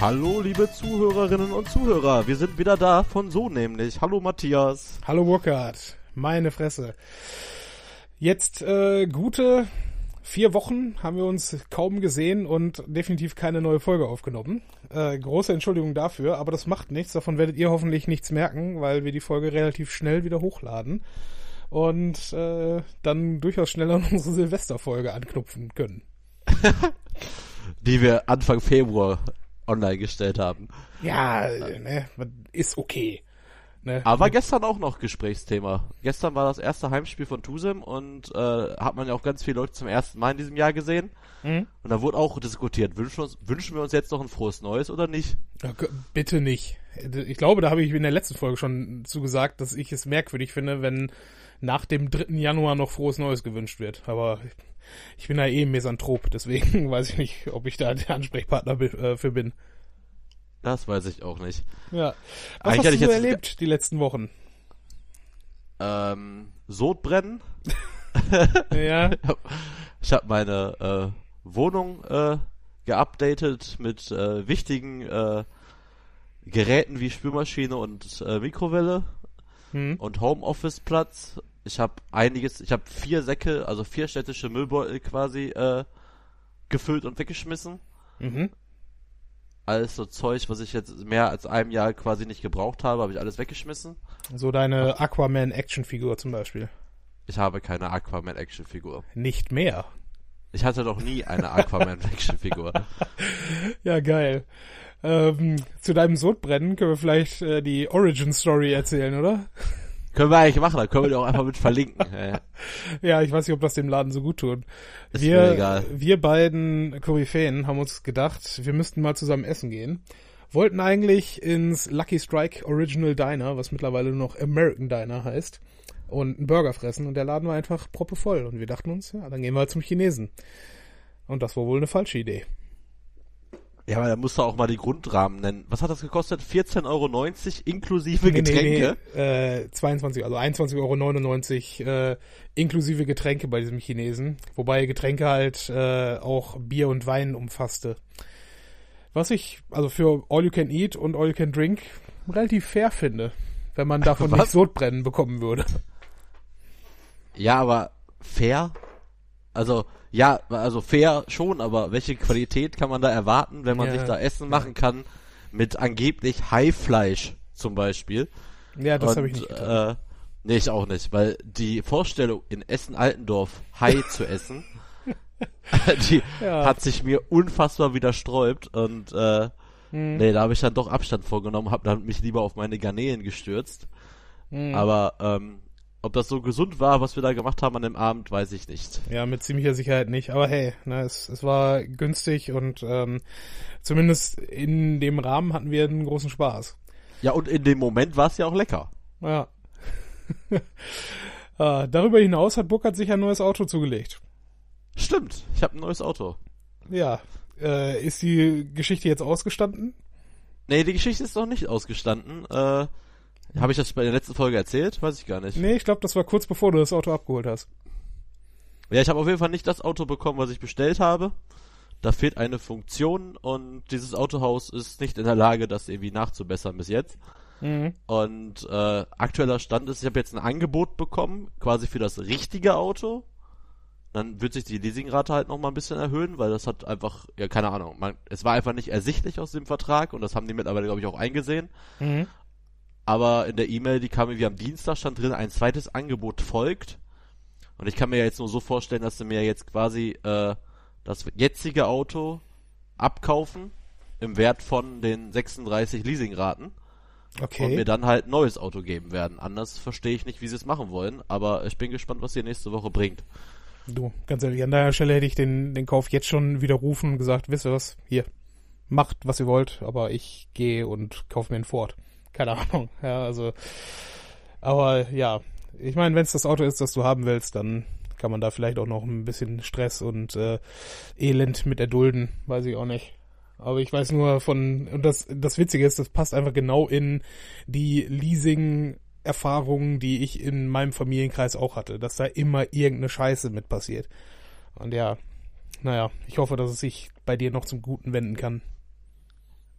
Hallo, liebe Zuhörerinnen und Zuhörer. Wir sind wieder da von so nämlich. Hallo, Matthias. Hallo, Burkhard. Meine Fresse. Jetzt äh, gute vier Wochen haben wir uns kaum gesehen und definitiv keine neue Folge aufgenommen. Äh, große Entschuldigung dafür, aber das macht nichts. Davon werdet ihr hoffentlich nichts merken, weil wir die Folge relativ schnell wieder hochladen und äh, dann durchaus schneller an unsere Silvesterfolge anknüpfen können. die wir Anfang Februar online gestellt haben. Ja, ne, ist okay. Ne? Aber gestern auch noch Gesprächsthema. Gestern war das erste Heimspiel von Tusem und äh, hat man ja auch ganz viele Leute zum ersten Mal in diesem Jahr gesehen. Mhm. Und da wurde auch diskutiert, wünschen wir, uns, wünschen wir uns jetzt noch ein frohes Neues oder nicht? Bitte nicht. Ich glaube, da habe ich in der letzten Folge schon zugesagt, dass ich es merkwürdig finde, wenn nach dem 3. Januar noch frohes Neues gewünscht wird. Aber ich bin ja eh ein Misanthrop, deswegen weiß ich nicht, ob ich da der Ansprechpartner äh, für bin. Das weiß ich auch nicht. Ja. Was Eigentlich hast du so erlebt die letzten Wochen? Ähm, Sodbrennen. ja. Ich habe meine äh, Wohnung äh, geupdatet mit äh, wichtigen äh, Geräten wie Spülmaschine und äh, Mikrowelle hm. und Homeoffice-Platz. Ich habe einiges, ich habe vier Säcke, also vier städtische Müllbeutel quasi äh, gefüllt und weggeschmissen. Mhm alles so Zeug, was ich jetzt mehr als einem Jahr quasi nicht gebraucht habe, habe ich alles weggeschmissen. So deine Aquaman Actionfigur zum Beispiel. Ich habe keine Aquaman Actionfigur. Nicht mehr. Ich hatte doch nie eine Aquaman Actionfigur. ja, geil. Ähm, zu deinem Sodbrennen können wir vielleicht äh, die Origin Story erzählen, oder? Können wir eigentlich machen, da können wir die auch einfach mit verlinken. ja, ich weiß nicht, ob das dem Laden so gut tut. Ist wir, egal. wir beiden Koryphäen haben uns gedacht, wir müssten mal zusammen essen gehen. Wollten eigentlich ins Lucky Strike Original Diner, was mittlerweile nur noch American Diner heißt, und einen Burger fressen und der Laden war einfach proppevoll und wir dachten uns, ja, dann gehen wir halt zum Chinesen. Und das war wohl eine falsche Idee. Ja, aber da musst du auch mal die Grundrahmen nennen. Was hat das gekostet? 14,90 Euro inklusive Getränke? Nee, nee, äh, 22, also 21,99 Euro äh, inklusive Getränke bei diesem Chinesen. Wobei Getränke halt äh, auch Bier und Wein umfasste. Was ich also für All You Can Eat und All You Can Drink relativ fair finde, wenn man davon nicht Sodbrennen bekommen würde. Ja, aber fair? Also ja, also fair schon, aber welche Qualität kann man da erwarten, wenn man ja, sich da Essen ja. machen kann mit angeblich Haifleisch zum Beispiel? Ja, das habe ich nicht getan. Äh, nee, ich auch nicht, weil die Vorstellung in Essen-Altendorf Hai zu essen, die ja. hat sich mir unfassbar widersträubt und äh, hm. nee, da habe ich dann doch Abstand vorgenommen, habe dann mich lieber auf meine Garnelen gestürzt. Hm. Aber ähm, ob das so gesund war, was wir da gemacht haben an dem Abend, weiß ich nicht. Ja, mit ziemlicher Sicherheit nicht. Aber hey, ne, es, es war günstig und ähm, zumindest in dem Rahmen hatten wir einen großen Spaß. Ja, und in dem Moment war es ja auch lecker. Ja. ah, darüber hinaus hat Burkhardt sich ein neues Auto zugelegt. Stimmt, ich habe ein neues Auto. Ja. Äh, ist die Geschichte jetzt ausgestanden? Nee, die Geschichte ist noch nicht ausgestanden. Äh, habe ich das bei der letzten Folge erzählt? Weiß ich gar nicht. Nee, ich glaube, das war kurz bevor du das Auto abgeholt hast. Ja, ich habe auf jeden Fall nicht das Auto bekommen, was ich bestellt habe. Da fehlt eine Funktion und dieses Autohaus ist nicht in der Lage, das irgendwie nachzubessern bis jetzt. Mhm. Und äh, aktueller Stand ist, ich habe jetzt ein Angebot bekommen, quasi für das richtige Auto. Dann wird sich die Leasingrate halt noch mal ein bisschen erhöhen, weil das hat einfach, ja keine Ahnung, man, es war einfach nicht ersichtlich aus dem Vertrag und das haben die mittlerweile, glaube ich, auch eingesehen. Mhm aber in der E-Mail, die kam irgendwie am Dienstag, stand drin, ein zweites Angebot folgt. Und ich kann mir ja jetzt nur so vorstellen, dass sie mir jetzt quasi äh, das jetzige Auto abkaufen im Wert von den 36 Leasingraten. Okay. Und mir dann halt ein neues Auto geben werden. Anders verstehe ich nicht, wie sie es machen wollen, aber ich bin gespannt, was sie nächste Woche bringt. Du, ganz ehrlich, an der Stelle hätte ich den, den Kauf jetzt schon widerrufen und gesagt, wisst ihr was, hier, macht, was ihr wollt, aber ich gehe und kaufe mir einen Ford keine Ahnung. Ja, also, aber ja, ich meine, wenn es das Auto ist, das du haben willst, dann kann man da vielleicht auch noch ein bisschen Stress und äh, Elend mit erdulden, weiß ich auch nicht. Aber ich weiß nur von, und das, das Witzige ist, das passt einfach genau in die Leasing-Erfahrungen, die ich in meinem Familienkreis auch hatte, dass da immer irgendeine Scheiße mit passiert. Und ja, naja, ich hoffe, dass es sich bei dir noch zum Guten wenden kann.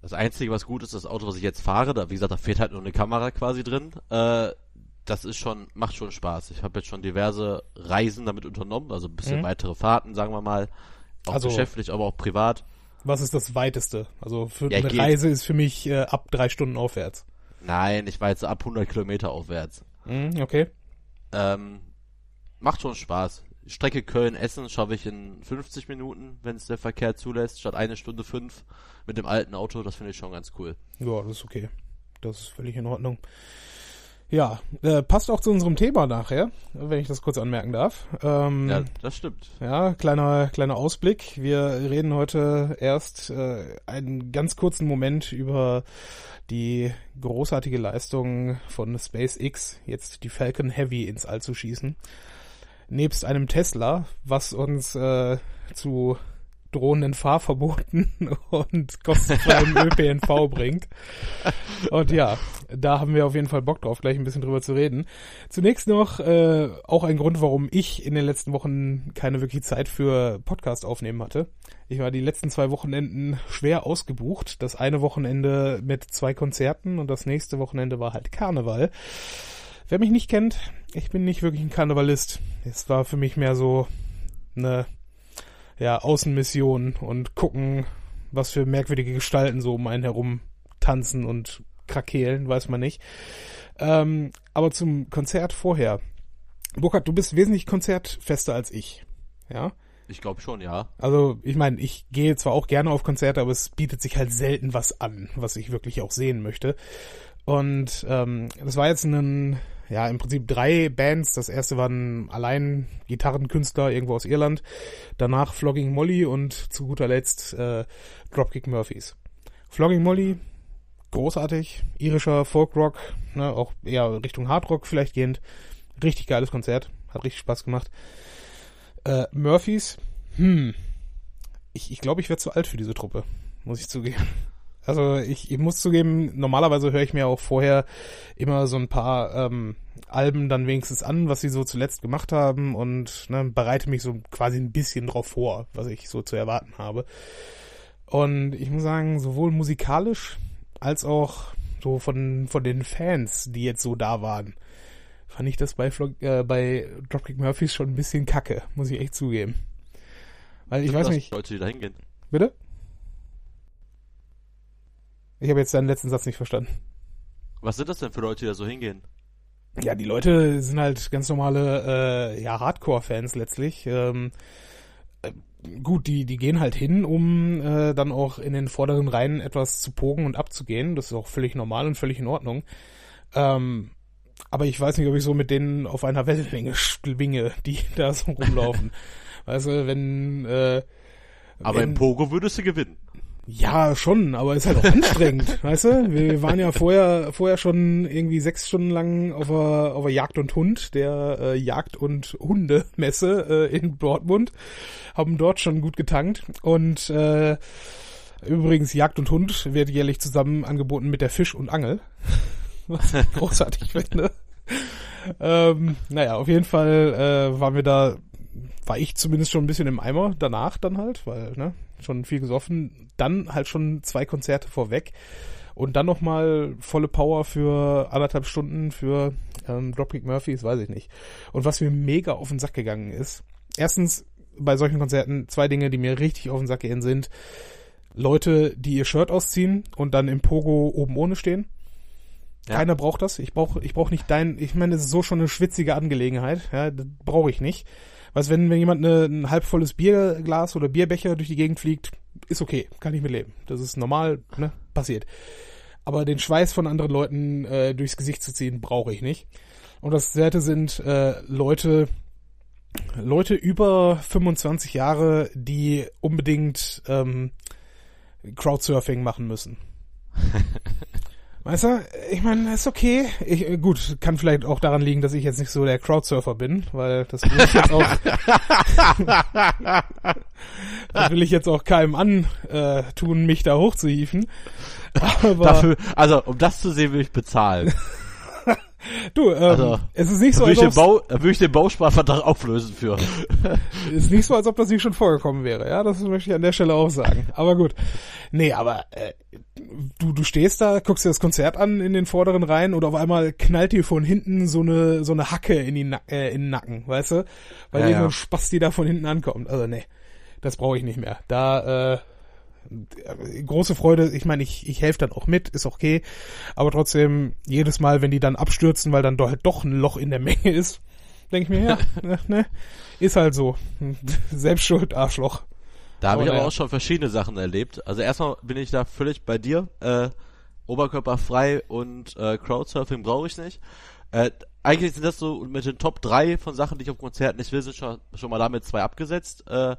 Das Einzige, was gut ist, das Auto, was ich jetzt fahre, da, wie gesagt, da fehlt halt nur eine Kamera quasi drin. Äh, das ist schon, macht schon Spaß. Ich habe jetzt schon diverse Reisen damit unternommen, also ein bisschen mhm. weitere Fahrten, sagen wir mal. Auch also, geschäftlich, aber auch privat. Was ist das weiteste? Also für ja, eine geht. Reise ist für mich äh, ab drei Stunden aufwärts. Nein, ich war jetzt ab 100 Kilometer aufwärts. Mhm, okay. Ähm, macht schon Spaß. Strecke Köln-Essen schaffe ich in 50 Minuten, wenn es der Verkehr zulässt, statt eine Stunde fünf mit dem alten Auto. Das finde ich schon ganz cool. Ja, das ist okay. Das ist völlig in Ordnung. Ja, äh, passt auch zu unserem Thema nachher, wenn ich das kurz anmerken darf. Ähm, ja, das stimmt. Ja, kleiner kleiner Ausblick. Wir reden heute erst äh, einen ganz kurzen Moment über die großartige Leistung von SpaceX, jetzt die Falcon Heavy ins All zu schießen. Nebst einem Tesla, was uns äh, zu drohenden Fahrverboten und kostenfreiem ÖPNV bringt. Und ja, da haben wir auf jeden Fall Bock drauf, gleich ein bisschen drüber zu reden. Zunächst noch äh, auch ein Grund, warum ich in den letzten Wochen keine wirklich Zeit für Podcast aufnehmen hatte. Ich war die letzten zwei Wochenenden schwer ausgebucht. Das eine Wochenende mit zwei Konzerten und das nächste Wochenende war halt Karneval. Wer mich nicht kennt, ich bin nicht wirklich ein Karnevalist. Es war für mich mehr so eine ja, Außenmission und gucken, was für merkwürdige Gestalten so um einen herum tanzen und krakeelen, weiß man nicht. Ähm, aber zum Konzert vorher. Burkhard, du bist wesentlich konzertfester als ich. Ja? Ich glaube schon, ja. Also, ich meine, ich gehe zwar auch gerne auf Konzerte, aber es bietet sich halt selten was an, was ich wirklich auch sehen möchte. Und ähm, das war jetzt ein ja, im Prinzip drei Bands. Das erste waren allein Gitarrenkünstler irgendwo aus Irland. Danach Flogging Molly und zu guter Letzt äh, Dropkick Murphys. Flogging Molly, großartig, irischer Folkrock, ne, auch eher Richtung Hardrock vielleicht gehend. Richtig geiles Konzert, hat richtig Spaß gemacht. Äh, Murphys, hm, ich, ich glaube, ich werde zu alt für diese Truppe, muss ich zugeben. Also ich, ich muss zugeben, normalerweise höre ich mir auch vorher immer so ein paar ähm, Alben dann wenigstens an, was sie so zuletzt gemacht haben und ne, bereite mich so quasi ein bisschen drauf vor, was ich so zu erwarten habe. Und ich muss sagen, sowohl musikalisch als auch so von, von den Fans, die jetzt so da waren, fand ich das bei, Vlog, äh, bei Dropkick Murphys schon ein bisschen kacke, muss ich echt zugeben. Weil ich weiß nicht. Leute, die da hingehen. Bitte? Ich habe jetzt deinen letzten Satz nicht verstanden. Was sind das denn für Leute, die da so hingehen? Ja, die Leute sind halt ganz normale, äh, ja, Hardcore-Fans letztlich. Ähm, äh, gut, die, die gehen halt hin, um äh, dann auch in den vorderen Reihen etwas zu pogen und abzugehen. Das ist auch völlig normal und völlig in Ordnung. Ähm, aber ich weiß nicht, ob ich so mit denen auf einer Wellenlänge schwinge, die da so rumlaufen. weißt du, wenn... Äh, aber wenn, im Pogo würdest du gewinnen. Ja, schon, aber ist halt auch anstrengend, weißt du? Wir waren ja vorher, vorher schon irgendwie sechs Stunden lang auf der, auf der Jagd und Hund, der äh, Jagd- und Hundemesse äh, in Dortmund, haben dort schon gut getankt und äh, übrigens Jagd und Hund wird jährlich zusammen angeboten mit der Fisch und Angel, was ich großartig finde. Ähm, naja, auf jeden Fall äh, waren wir da, war ich zumindest schon ein bisschen im Eimer danach dann halt, weil, ne, schon viel gesoffen, dann halt schon zwei Konzerte vorweg und dann nochmal volle Power für anderthalb Stunden für ähm, Dropkick Murphys, weiß ich nicht. Und was mir mega auf den Sack gegangen ist, erstens bei solchen Konzerten zwei Dinge, die mir richtig auf den Sack gehen, sind Leute, die ihr Shirt ausziehen und dann im Pogo oben ohne stehen. Ja. Keiner braucht das. Ich brauche ich brauch nicht dein, ich meine, das ist so schon eine schwitzige Angelegenheit. Ja, das brauche ich nicht. Was, wenn, wenn jemand eine, ein halbvolles Bierglas oder Bierbecher durch die Gegend fliegt, ist okay, kann ich mitleben. Das ist normal, ne? Passiert. Aber den Schweiß von anderen Leuten äh, durchs Gesicht zu ziehen, brauche ich nicht. Und das Werte sind äh, Leute, Leute über 25 Jahre, die unbedingt ähm, Crowdsurfing machen müssen. Weißt du, ich meine, ist okay. Ich, äh, gut, kann vielleicht auch daran liegen, dass ich jetzt nicht so der Crowdsurfer bin, weil das will ich jetzt auch, das will ich jetzt auch keinem an äh, tun, mich da hochzuhieven. Aber Dafür, also, um das zu sehen, will ich bezahlen. Du, ähm, also, es ist nicht so, als ob Bau, würde ich den Bausparvertrag auflösen für. ist nicht so, als ob das nicht schon vorgekommen wäre. Ja, das möchte ich an der Stelle auch sagen. Aber gut, nee, aber äh, du, du stehst da, guckst dir das Konzert an in den vorderen Reihen und auf einmal knallt dir von hinten so eine, so eine Hacke in, die Na äh, in den Nacken, weißt du? Weil Ja, ja. so ein Spasti da von hinten ankommt. Also nee, das brauche ich nicht mehr. Da, äh, große Freude, ich meine, ich, ich helfe dann auch mit, ist okay, aber trotzdem, jedes Mal, wenn die dann abstürzen, weil dann doch, halt doch ein Loch in der Menge ist, denke ich mir, ja, ne, ne, ist halt so. Selbst schuld, Arschloch. Da habe ich Aber aber ja. auch schon verschiedene Sachen erlebt. Also erstmal bin ich da völlig bei dir. Äh, oberkörperfrei und äh, Crowdsurfing brauche ich nicht. Äh, eigentlich sind das so mit den Top 3 von Sachen, die ich auf Konzerten nicht will, sind schon, schon mal damit zwei abgesetzt. Äh,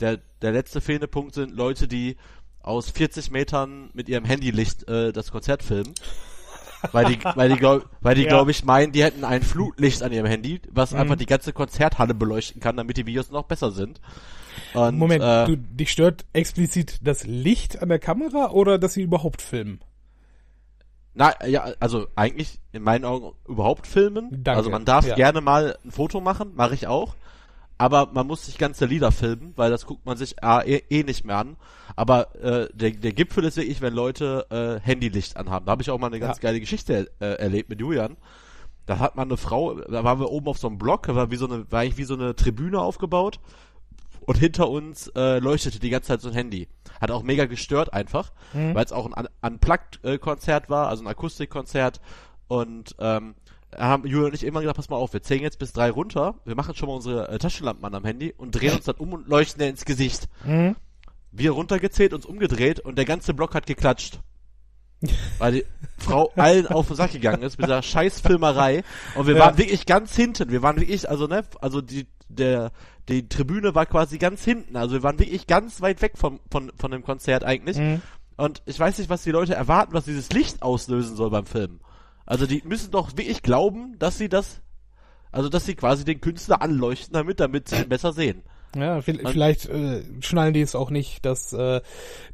der, der letzte fehlende Punkt sind Leute, die aus 40 Metern mit ihrem Handylicht äh, das Konzert filmen. weil die, weil die, glaub, weil die Ja. glaube ich, meinen, die hätten ein Flutlicht an ihrem Handy, was Mhm. einfach die ganze Konzerthalle beleuchten kann, damit die Videos noch besser sind. Und, Moment, äh, du, dich stört explizit das Licht an der Kamera oder dass sie überhaupt filmen? Na, ja, also eigentlich in meinen Augen überhaupt filmen. Danke, Also man darf ja. gerne mal ein Foto machen, mache ich auch. Aber man muss sich ganze Lieder filmen, weil das guckt man sich ah, eh, nicht mehr an. Aber äh, der, der Gipfel ist wirklich, wenn Leute äh, Handylicht anhaben. Da habe ich auch mal eine ganz Ja. geile Geschichte äh, erlebt mit Julian. Da hat man eine Frau, da waren wir oben auf so einem Block, da war wie so eine, war eigentlich wie so eine Tribüne aufgebaut. Und hinter uns äh, leuchtete die ganze Zeit so ein Handy. Hat auch mega gestört einfach, Mhm. weil es auch ein Un- Unplugged-Konzert war, also ein Akustikkonzert. Und ähm, haben Julia und ich immer gedacht, pass mal auf, wir zählen jetzt bis drei runter, wir machen schon mal unsere äh, Taschenlampen an am Handy und drehen uns dann um und leuchten ins Gesicht. Mhm. Wir runtergezählt, uns umgedreht und der ganze Block hat geklatscht. Weil die Frau allen auf den Sack gegangen ist mit dieser scheiß Filmerei. Und wir Ja. waren wirklich ganz hinten. Wir waren wirklich, also ne, also die, der, die Tribüne war quasi ganz hinten. Also wir waren wirklich ganz weit weg vom, von, von dem Konzert eigentlich. Mhm. Und ich weiß nicht, was die Leute erwarten, was dieses Licht auslösen soll beim Filmen. Also die müssen doch wirklich glauben, dass sie das, also dass sie quasi den Künstler anleuchten damit, damit sie ihn besser sehen. Ja, vi- vielleicht äh, schnallen die es auch nicht, dass, äh,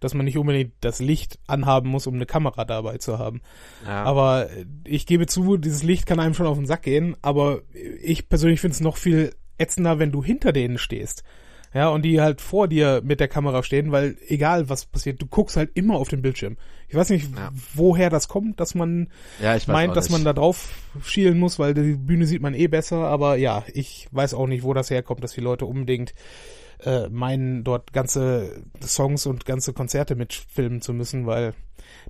dass man nicht unbedingt das Licht anhaben muss, um eine Kamera dabei zu haben. Ja. Aber ich gebe zu, dieses Licht kann einem schon auf den Sack gehen, aber ich persönlich finde es noch viel ätzender, wenn du hinter denen stehst. Ja, und die halt vor dir mit der Kamera stehen, weil egal was passiert, du guckst halt immer auf den Bildschirm. Ich weiß nicht, Ja. woher das kommt, dass man ja, meint, dass man da drauf schielen muss, weil die Bühne sieht man eh besser, aber ja, ich weiß auch nicht, wo das herkommt, dass die Leute unbedingt äh, meinen, dort ganze Songs und ganze Konzerte mitfilmen zu müssen, weil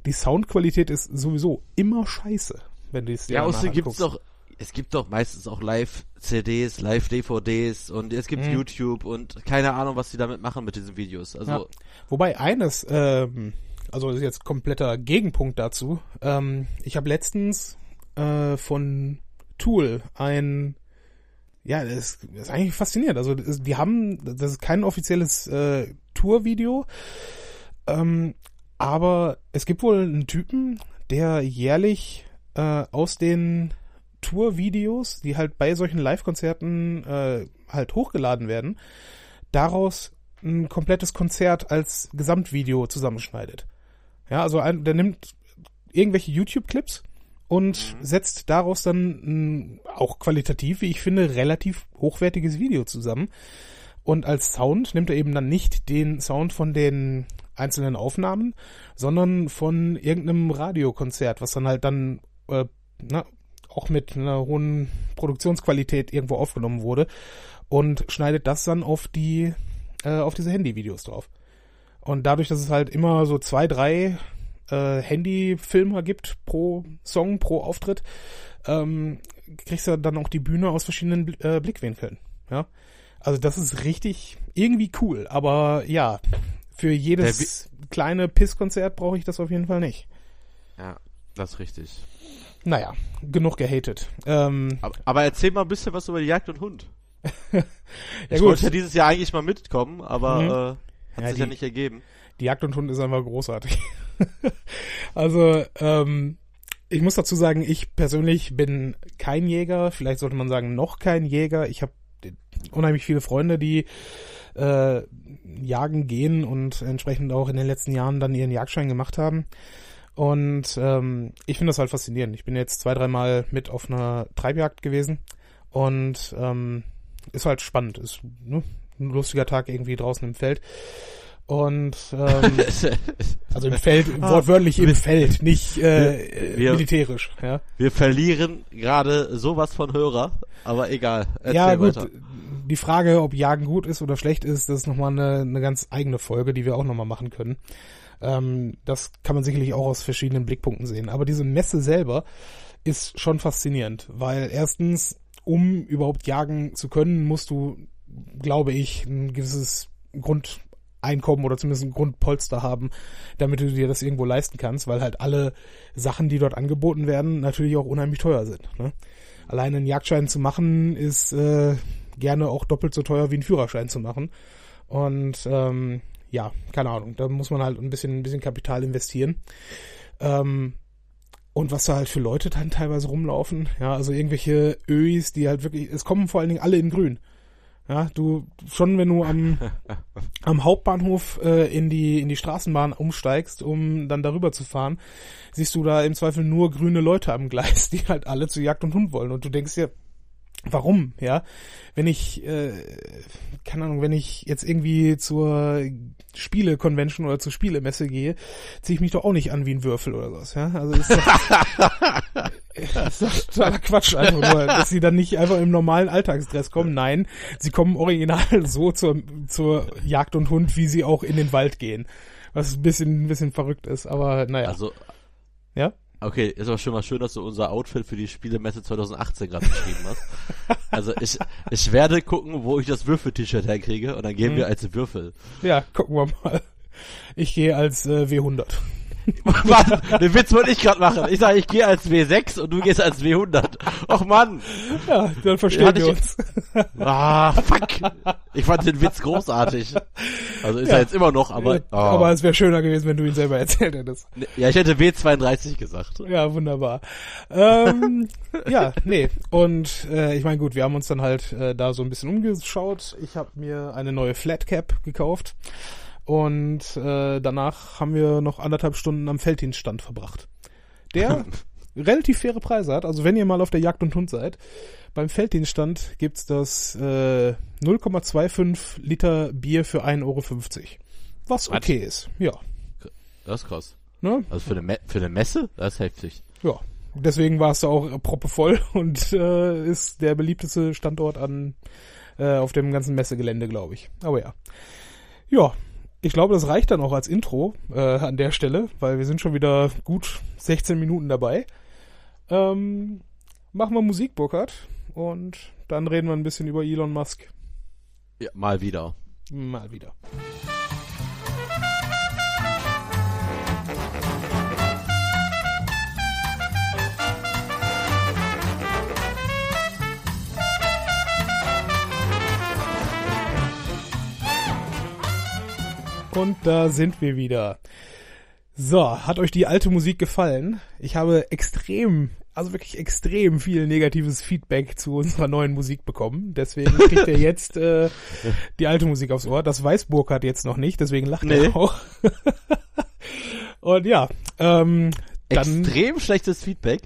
die Soundqualität ist sowieso immer scheiße, wenn du es dir Ja, außerdem gibt's doch, es gibt doch meistens auch Live-CDs, Live-DVDs und es gibt Mhm. YouTube und keine Ahnung, was die damit machen mit diesen Videos. Also, Ja. Wobei eines, ähm, also das ist jetzt kompletter Gegenpunkt dazu. Ähm, ich habe letztens äh, von Tool ein, ja, das ist, eigentlich faszinierend. Also die haben, das ist kein offizielles äh, Tour-Video, ähm, aber es gibt wohl einen Typen, der jährlich äh, aus den Tour-Videos, die halt bei solchen Live-Konzerten äh, halt hochgeladen werden, daraus ein komplettes Konzert als Gesamtvideo zusammenschneidet. Ja, also ein, der nimmt irgendwelche YouTube-Clips und setzt daraus dann ein, auch qualitativ, wie ich finde, relativ hochwertiges Video zusammen. Und als Sound nimmt er eben dann nicht den Sound von den einzelnen Aufnahmen, sondern von irgendeinem Radiokonzert, was dann halt dann äh, na, auch mit einer hohen Produktionsqualität irgendwo aufgenommen wurde und schneidet das dann auf die äh, auf diese Handyvideos drauf. Und dadurch, dass es halt immer so zwei, drei äh, Handyfilmer gibt pro Song, pro Auftritt, ähm, kriegst du dann auch die Bühne aus verschiedenen äh, Blickwinkeln. Ja, also das ist richtig irgendwie cool. Aber ja, für jedes kleine Pisskonzert brauche ich das auf jeden Fall nicht. ja, das ist richtig. Naja, genug gehatet. Ähm, Aber, aber erzähl mal ein bisschen was über die Jagd und Hund. ja ich gut, wollte ja dieses Jahr eigentlich mal mitkommen, aber Mhm. äh, hat Ja, sich ja die- nicht ergeben. die Jagd und Hund ist einfach großartig. also, ähm, ich muss dazu sagen, ich persönlich bin kein Jäger, vielleicht sollte man sagen, noch kein Jäger. Ich habe unheimlich viele Freunde, die äh, jagen gehen und entsprechend auch in den letzten Jahren dann ihren Jagdschein gemacht haben. Und ähm, ich finde das halt faszinierend. Ich bin jetzt zwei, dreimal mit auf einer Treibjagd gewesen und ähm, ist halt spannend. Ist ne, ein lustiger Tag irgendwie draußen im Feld. Und ähm, also im Feld, wortwörtlich im Feld, nicht äh, Wir- militärisch. Ja, Wir verlieren gerade sowas von Hörer, aber egal. Erzähl ja gut. weiter. Die Frage, ob Jagen gut ist oder schlecht ist, das ist nochmal eine, eine ganz eigene Folge, die wir auch nochmal machen können. Ähm, das kann man sicherlich auch aus verschiedenen Blickpunkten sehen. Aber diese Messe selber ist schon faszinierend, weil erstens, um überhaupt jagen zu können, musst du, glaube ich, ein gewisses Grundeinkommen oder zumindest ein Grundpolster haben, damit du dir das irgendwo leisten kannst, weil halt alle Sachen, die dort angeboten werden, natürlich auch unheimlich teuer sind. Ne? Alleine einen Jagdschein zu machen, ist äh, gerne auch doppelt so teuer wie einen Führerschein zu machen. Und ähm, ja, keine Ahnung, da muss man halt ein bisschen, ein bisschen Kapital investieren. Ähm, und was da halt für Leute dann teilweise rumlaufen, ja, also irgendwelche Öis, die halt wirklich, es kommen vor allen Dingen alle in grün. Ja, du, schon wenn du am, am Hauptbahnhof äh, in die, in die Straßenbahn umsteigst, um dann darüber zu fahren, siehst du da im Zweifel nur grüne Leute am Gleis, die halt alle zu Jagd und Hund wollen. Und du denkst dir, warum, ja? Wenn ich, äh, keine Ahnung, wenn ich jetzt irgendwie zur Spiele-Convention oder zur Spielemesse gehe, ziehe ich mich doch auch nicht an wie ein Würfel oder sowas, ja? Also ist doch, ist doch totaler Quatsch einfach nur, dass sie dann nicht einfach im normalen Alltagsdress kommen. Nein, sie kommen original so zur, zur Jagd und Hund, wie sie auch in den Wald gehen. Was ein bisschen, ein bisschen verrückt ist, aber naja. Also, ja? Okay, ist aber schon mal schön, dass du unser Outfit für die Spielemesse 2018 gerade beschrieben hast. Also ich, ich werde gucken, wo ich das Würfel-T-Shirt herkriege und dann gehen Mhm. wir als Würfel. Ja, gucken wir mal. Ich gehe als äh, W100. Mann, den Witz wollte ich gerade machen. Ich sage, ich gehe als W6 und du gehst als W100. Och Mann. Ja, dann verstehen Hatte wir ich- uns. Ah, fuck. Ich fand den Witz großartig. Also ist Ja. er jetzt immer noch, aber, oh. Aber es wäre schöner gewesen, wenn du ihn selber erzählt hättest. ja, ich hätte W32 gesagt. Ja, wunderbar. ähm, ja, nee. Und äh, ich meine, gut, wir haben uns dann halt äh, da so ein bisschen umgeschaut. Ich habe mir eine neue Flatcap gekauft. Und äh, danach haben wir noch anderthalb Stunden am Felddienststand verbracht. Der relativ faire Preise hat. Also wenn ihr mal auf der Jagd und Hund seid, beim Felddienststand gibt's das äh, 0,25 Liter Bier für 1,50 Euro. Was Was? okay ist. Ja. Das ist krass. Ne? Also für eine, Me für eine Messe? Das ist heftig. Ja, deswegen war es da auch proppevoll und äh, ist der beliebteste Standort an äh, auf dem ganzen Messegelände, glaube ich. Aber ja. Ja, ich glaube, das reicht dann auch als Intro äh, an der Stelle, weil wir sind schon wieder gut 16 Minuten dabei. Ähm, machen wir Musik, Burkhard, und dann reden wir ein bisschen über Elon Musk. Ja, mal wieder. Mal wieder. Und da sind wir wieder. So, hat euch die alte Musik gefallen? Ich habe extrem, also wirklich extrem viel negatives Feedback zu unserer neuen Musik bekommen. Deswegen kriegt ihr jetzt äh, die alte Musik aufs Ohr. Das weiß Burkhardt jetzt noch nicht, deswegen lacht Nee. er auch. Und ja, ähm, dann Extrem schlechtes Feedback.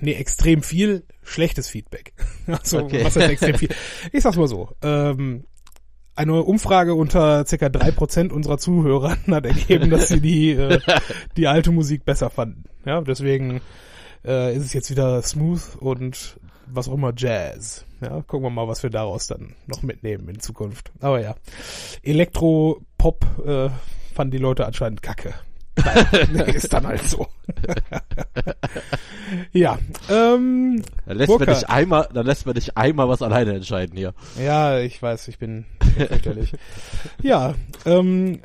nee, extrem viel schlechtes Feedback. Also, Okay. was heißt extrem viel? Ich sag's mal so. Ähm, eine Umfrage unter circa drei Prozent unserer Zuhörer hat ergeben, dass sie die, äh, die alte Musik besser fanden. Ja, deswegen äh, ist es jetzt wieder smooth und was auch immer Jazz. Ja, gucken wir mal, was wir daraus dann noch mitnehmen in Zukunft. Aber ja, Elektro-Pop äh, fanden die Leute anscheinend kacke. Naja, ist dann halt so. ja, ähm, Dann lässt man dich einmal, dann lässt man dich einmal was alleine entscheiden hier. Ja, ich weiß, ich bin fürchterlich. ja, ähm,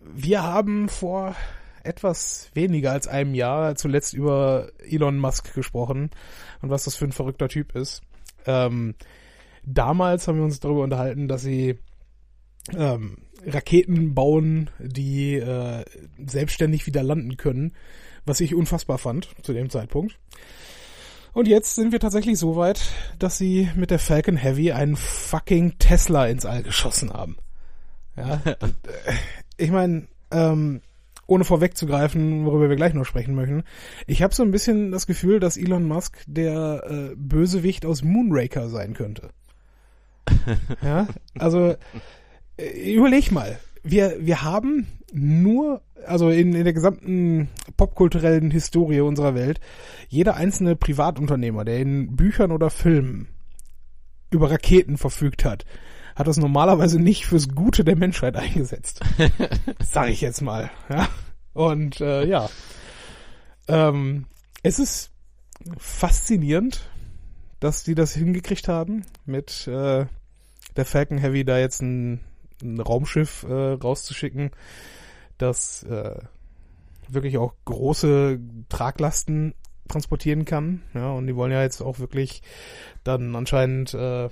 wir haben vor etwas weniger als einem Jahr zuletzt über Elon Musk gesprochen und was das für ein verrückter Typ ist. Ähm, damals haben wir uns darüber unterhalten, dass sie ähm, Raketen bauen, die äh, selbstständig wieder landen können, was ich unfassbar fand zu dem Zeitpunkt. Und jetzt sind wir tatsächlich so weit, dass sie mit der Falcon Heavy einen fucking Tesla ins All geschossen haben. Ja, äh, ich meine, ähm, ohne vorwegzugreifen, worüber wir gleich noch sprechen möchten, ich habe so ein bisschen das Gefühl, dass Elon Musk der äh, Bösewicht aus Moonraker sein könnte. ja, also äh, überleg mal. Wir, wir haben nur, also in, in der gesamten popkulturellen Historie unserer Welt, jeder einzelne Privatunternehmer, der in Büchern oder Filmen über Raketen verfügt hat, hat das normalerweise nicht fürs Gute der Menschheit eingesetzt. Sag ich jetzt mal. Ja? Und äh, ja, ähm, es ist faszinierend, dass die das hingekriegt haben, mit äh, der Falcon Heavy da jetzt ein, ein Raumschiff äh, rauszuschicken, das äh, wirklich auch große Traglasten transportieren kann. Ja, und die wollen ja jetzt auch wirklich dann anscheinend äh,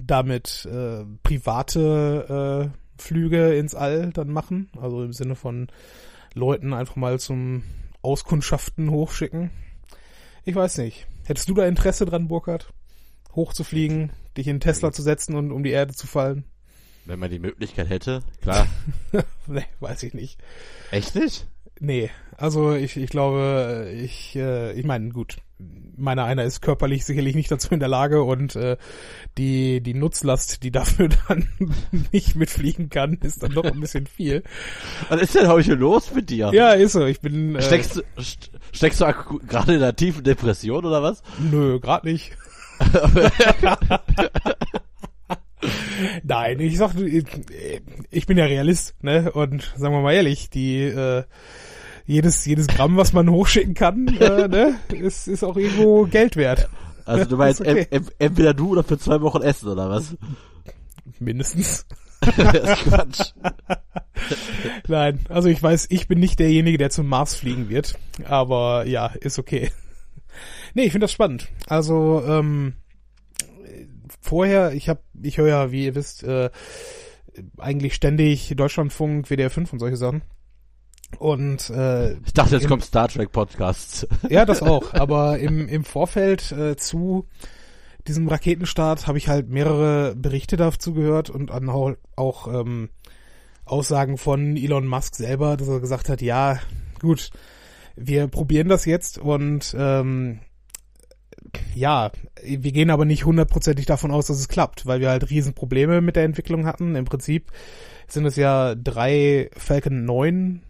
damit äh, private äh, Flüge ins All dann machen. Also im Sinne von Leuten einfach mal zum Auskundschaften hochschicken. Ich weiß nicht. Hättest du da Interesse dran, Burkhard? Hochzufliegen, dich in Tesla zu setzen und um die Erde zu fallen? Wenn man die Möglichkeit hätte, klar. nee, weiß ich nicht. Echt nicht? Nee, also ich, ich glaube, ich, äh, ich meine, gut, meiner einer ist körperlich sicherlich nicht dazu in der Lage und äh, die, die Nutzlast, die dafür dann nicht mitfliegen kann, ist dann doch ein bisschen viel. Was ist denn heute los mit dir? Ja, ist so. Ich bin. Äh, steckst, du, steckst du gerade in einer tiefen Depression oder was? Nö, gerade nicht. Nein, ich sag, ich bin ja Realist, ne? Und sagen wir mal ehrlich, die äh, jedes jedes Gramm, was man hochschicken kann, äh, ne, ist ist auch irgendwo Geld wert. Also du meinst okay. entweder du oder für zwei Wochen essen oder was? Mindestens. Quatsch. Nein, also ich weiß, ich bin nicht derjenige, der zum Mars fliegen wird, aber ja, ist okay. Nee, ich finde das spannend. Also ähm, vorher, ich habe, ich höre ja, wie ihr wisst, äh, eigentlich ständig Deutschlandfunk, WDR 5 und solche Sachen. Und äh, ich dachte, jetzt im, kommt Star Trek Podcasts. Ja, das auch. Aber im, im Vorfeld äh, zu diesem Raketenstart habe ich halt mehrere Berichte dazu gehört und an auch, ähm, Aussagen von Elon Musk selber, dass er gesagt hat, ja, gut, wir probieren das jetzt und ähm, ja, wir gehen aber nicht hundertprozentig davon aus, dass es klappt, weil wir halt Riesenprobleme mit der Entwicklung hatten. Im Prinzip sind es ja drei Falcon 9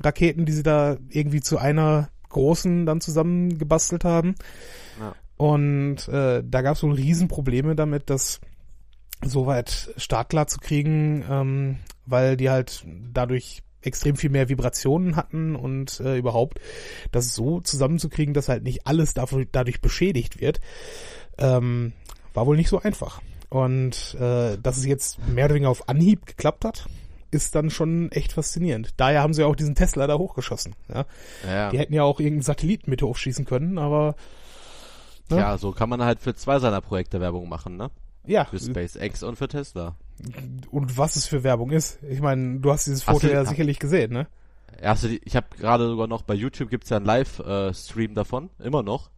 Raketen, die sie da irgendwie zu einer großen dann zusammengebastelt haben. Ja. Und äh, da gab es wohl Riesenprobleme damit, das soweit startklar zu kriegen, ähm, weil die halt dadurch extrem viel mehr Vibrationen hatten und äh, überhaupt das so zusammenzukriegen, dass halt nicht alles dafür, dadurch beschädigt wird, ähm, war wohl nicht so einfach. Und äh, dass es jetzt mehr oder weniger auf Anhieb geklappt hat, ist dann schon echt faszinierend. Daher haben sie auch diesen Tesla da hochgeschossen. Ja? ja. Die hätten ja auch irgendeinen Satelliten mit hochschießen können, aber ne? Ja, so kann man halt für zwei seiner Projekte Werbung machen, ne? Ja. Für SpaceX und für Tesla. Und was es für Werbung ist. Ich meine, du hast dieses Foto hast ja sicherlich gesehen, ne? Hast du die, ich habe gerade sogar noch bei YouTube gibt's ja einen Live-Stream davon, immer noch.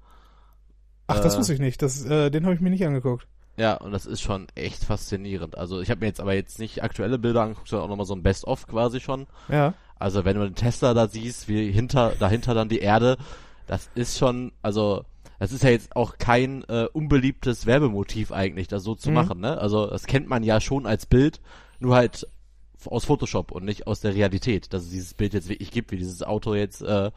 Ach, das äh, wusste ich nicht. Das, äh, den habe ich mir nicht angeguckt. Ja, und das ist schon echt faszinierend. Also ich habe mir jetzt aber jetzt nicht aktuelle Bilder angeguckt, sondern auch nochmal so ein Best-of quasi schon. Ja. Also wenn du den Tesla da siehst, wie hinter, dahinter dann die Erde, das ist schon, also das ist ja jetzt auch kein äh, unbeliebtes Werbemotiv eigentlich, das so zu mhm. machen, ne? Also das kennt man ja schon als Bild, nur halt aus Photoshop und nicht aus der Realität, dass es dieses Bild jetzt wirklich gibt, wie dieses Auto jetzt äh,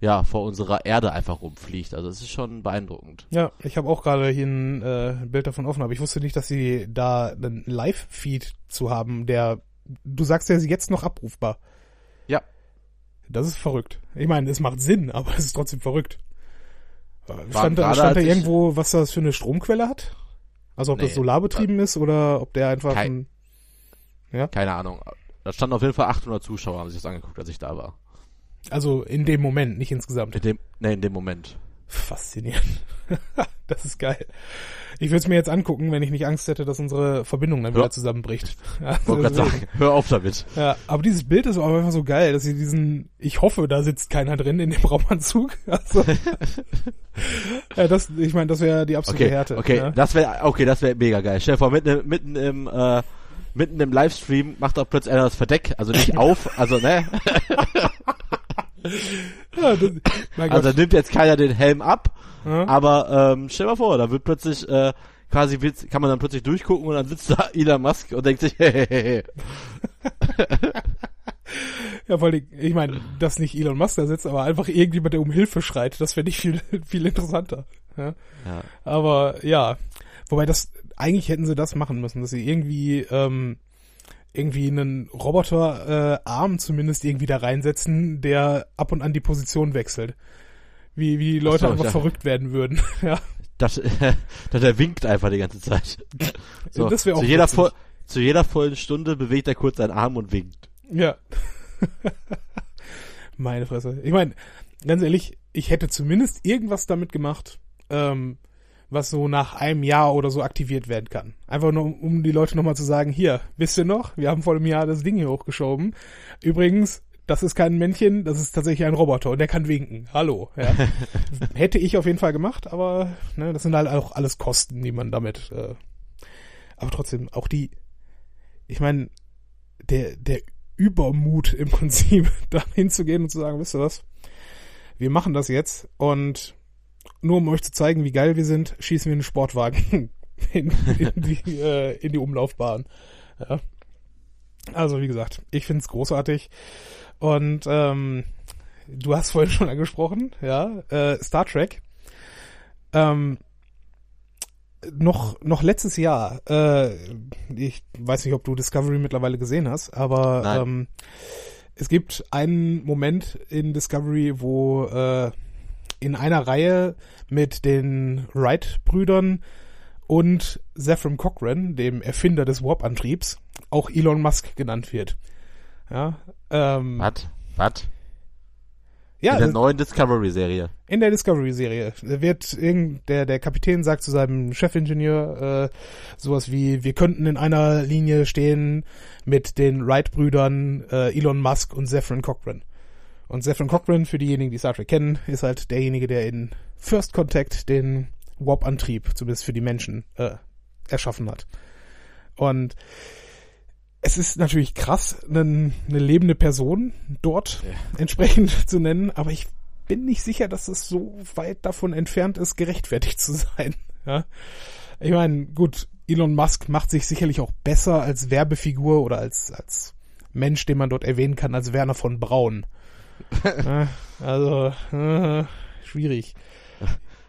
ja vor unserer Erde einfach rumfliegt. Also es ist schon beeindruckend. Ja, ich habe auch gerade hier ein äh, Bild davon offen, aber ich wusste nicht, dass sie da einen Live-Feed zu haben, der du sagst, der ist jetzt noch abrufbar. Ja. Das ist verrückt. Ich meine, es macht Sinn, aber es ist trotzdem verrückt. Stand, da, stand da irgendwo, was das für eine Stromquelle hat? Also ob nee, das solarbetrieben ist oder ob der einfach kein, ein, ja? Keine Ahnung. Da standen auf jeden Fall 800 Zuschauer, haben sich das angeguckt, als ich da war. Also in dem Moment, nicht insgesamt. In dem, nee, in dem Moment. Faszinierend. das ist geil. Ich würde es mir jetzt angucken, wenn ich nicht Angst hätte, dass unsere Verbindung dann wieder zusammenbricht. Ja, Wollte sagen, hör auf damit. Ja, aber dieses Bild ist auch einfach so geil, dass sie diesen, ich hoffe, da sitzt keiner drin in dem Raumanzug. Also, ja, das, ich meine, das wäre die absolute okay, Härte. Okay, ja. das wäre, okay, das wäre mega geil. Stell dir vor, mitten, mitten im, äh, mitten im Livestream macht auch plötzlich einer das Verdeck, also nicht auf, also ne. Ja, das, also nimmt jetzt keiner den Helm ab, ja. aber ähm, stell mal vor, da wird plötzlich äh, quasi kann man dann plötzlich durchgucken und dann sitzt da Elon Musk und denkt sich, hey, hey, hey. ja, vor allem, ich meine, dass nicht Elon Musk da sitzt, aber einfach irgendjemand, der um Hilfe schreit, das fände ich viel, viel interessanter. Ja? Ja. Aber ja, wobei das, eigentlich hätten sie das machen müssen, dass sie irgendwie, ähm, irgendwie einen Roboterarm äh, zumindest irgendwie da reinsetzen, der ab und an die Position wechselt. Wie, wie die Leute so, einfach verrückt werden würden. ja. Das, das, der winkt einfach die ganze Zeit. So, Das wäre auch zu jeder, voll, zu jeder vollen Stunde bewegt er kurz seinen Arm und winkt. Ja. Meine Fresse. Ich meine, ganz ehrlich, ich hätte zumindest irgendwas damit gemacht, ähm, was so nach einem Jahr oder so aktiviert werden kann. Einfach nur, um, die Leute nochmal zu sagen, hier, wisst ihr noch, wir haben vor einem Jahr das Ding hier hochgeschoben. Übrigens, das ist kein Männchen, das ist tatsächlich ein Roboter und der kann winken. Hallo. Ja. hätte ich auf jeden Fall gemacht, aber ne, das sind halt auch alles Kosten, die man damit. Äh, aber trotzdem, auch die, ich meine, der, der Übermut im Prinzip, da hinzugehen und zu sagen, wisst ihr was, wir machen das jetzt und nur um euch zu zeigen, wie geil wir sind, schießen wir einen Sportwagen in, in, die, äh, in die Umlaufbahn. Ja. Also wie gesagt, ich find's großartig und ähm, du hast vorhin schon angesprochen, ja, äh, Star Trek. Ähm, noch, noch letztes Jahr, äh, ich weiß nicht, ob du Discovery mittlerweile gesehen hast, aber Nein. ähm, es gibt einen Moment in Discovery, wo äh, in einer Reihe mit den Wright-Brüdern und Zephram Cochrane, dem Erfinder des Warp-Antriebs, auch Elon Musk genannt wird. Ja, ähm, Was? Was? ja In der neuen Discovery-Serie. in der Discovery-Serie wird irgend der der Kapitän sagt zu seinem Chefingenieur äh, sowas wie wir könnten in einer Linie stehen mit den Wright-Brüdern äh, Elon Musk und Zephyrin Cochrane. Und Zephyrin Cochrane, für diejenigen, die Star Trek kennen, ist halt derjenige, der in First Contact den Warp-Antrieb, zumindest für die Menschen, äh, erschaffen hat. Und es ist natürlich krass, einen, eine lebende Person dort entsprechend zu nennen, aber ich bin nicht sicher, dass es so weit davon entfernt ist, gerechtfertigt zu sein. Ja? Ich meine, gut, Elon Musk macht sich sicherlich auch besser als Werbefigur oder als, als Mensch, den man dort erwähnen kann, als Werner von Braun. Ja, also, äh, schwierig.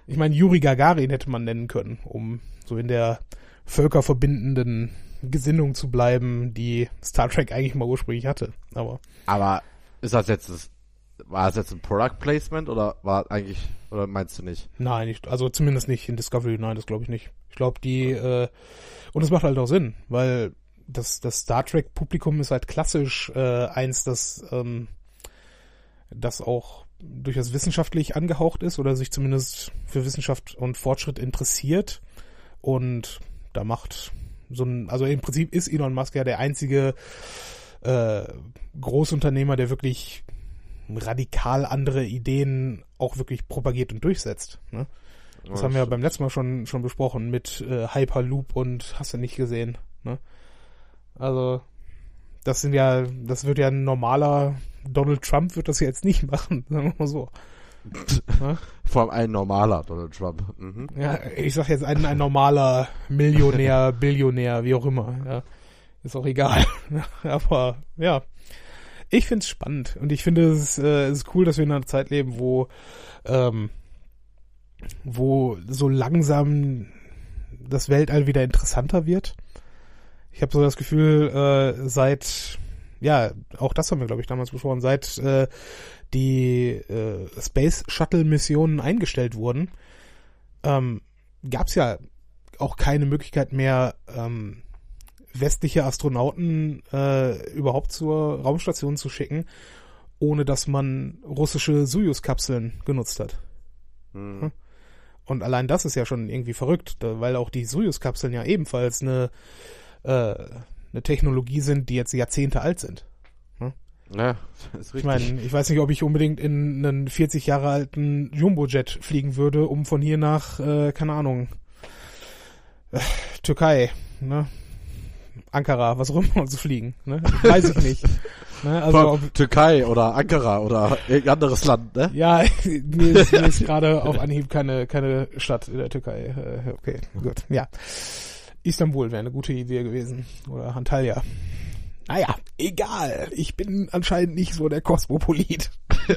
Ich meine, Juri Gagarin hätte man nennen können, um so in der völkerverbindenden Gesinnung zu bleiben, die Star Trek eigentlich mal ursprünglich hatte. Aber Aber ist das jetzt, das, war das jetzt ein Product Placement oder war eigentlich, oder meinst du nicht? Nein, nicht, also zumindest nicht in Discovery, nein, das glaube ich nicht. Ich glaube, die, äh, und es macht halt auch Sinn, weil das, das Star Trek-Publikum ist halt klassisch äh, eins, das, ähm, das auch durchaus wissenschaftlich angehaucht ist oder sich zumindest für Wissenschaft und Fortschritt interessiert. Und da macht so ein, also im Prinzip ist Elon Musk ja der einzige äh, Großunternehmer, der wirklich radikal andere Ideen auch wirklich propagiert und durchsetzt. Ne? Das haben wir ja beim letzten Mal schon, schon besprochen mit äh, Hyperloop und hast du nicht gesehen. Ne? Also, das sind ja, das wird ja ein normaler Donald Trump wird das jetzt nicht machen, sagen wir mal so. Vor allem ein normaler Donald Trump. Mhm. Ja, ich sag jetzt ein, ein normaler Millionär, Billionär, wie auch immer. Ja. Ist auch egal. Aber ja, ich find's spannend und ich finde es, äh, es ist cool, dass wir in einer Zeit leben, wo ähm, wo so langsam das Weltall wieder interessanter wird. Ich habe so das Gefühl, äh, seit ja, auch das haben wir, glaube ich, damals besprochen, seit äh, die äh, Space Shuttle Missionen eingestellt wurden, ähm, gab es ja auch keine Möglichkeit mehr, ähm, westliche Astronauten äh, überhaupt zur Raumstation zu schicken, ohne dass man russische Soyuz-Kapseln genutzt hat. Mhm. Und allein das ist ja schon irgendwie verrückt, weil auch die Soyuz-Kapseln ja ebenfalls eine, äh, eine Technologie sind, die jetzt Jahrzehnte alt sind. Ja, ist richtig. Ich meine, ich weiß nicht, ob ich unbedingt in einen 40 Jahre alten Jumbojet fliegen würde, um von hier nach, äh, keine Ahnung, äh, Türkei, ne? Ankara, was auch immer zu fliegen, ne? Weiß ich nicht. ne? Also, ob, Türkei oder Ankara oder irgendein anderes Land, ne? ja, mir ist, mir ist gerade auf Anhieb keine, keine Stadt in der Türkei. Äh, okay, gut, ja. Istanbul wäre eine gute Idee gewesen. Oder Antalya. Naja, egal. Ich bin anscheinend nicht so der Kosmopolit.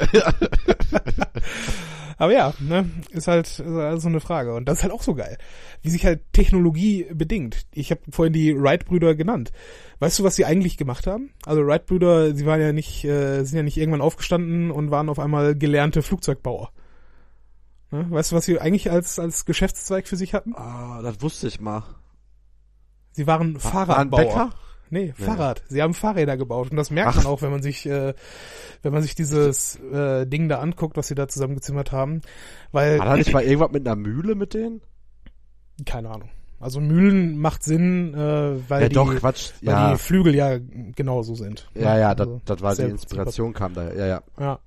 Aber ja, ne, ist halt ist halt so eine Frage. Und das ist halt auch so geil, wie sich halt Technologie bedingt. Ich habe vorhin die Wright-Brüder genannt. Weißt du, was sie eigentlich gemacht haben? Also Wright-Brüder, sie waren ja nicht, äh, sind ja nicht irgendwann aufgestanden und waren auf einmal gelernte Flugzeugbauer. Ne? Weißt du, was sie eigentlich als, als Geschäftszweig für sich hatten? Ah, das wusste ich mal. Sie waren War- Fahrradbauer. war ein Bäcker? Nee, Fahrrad. Sie haben Fahrräder gebaut und das merkt man auch, wenn man sich, äh, wenn man sich dieses äh, Ding da anguckt, was sie da zusammengezimmert haben, weil War da nicht mal irgendwas mit einer Mühle mit denen? keine Ahnung. Also Mühlen macht Sinn, äh, weil ja, die, doch, Quatsch. weil Ja, die Flügel ja genauso sind. ja, ja, das, Also das war die Inspiration kam da. Ja, ja. Ja.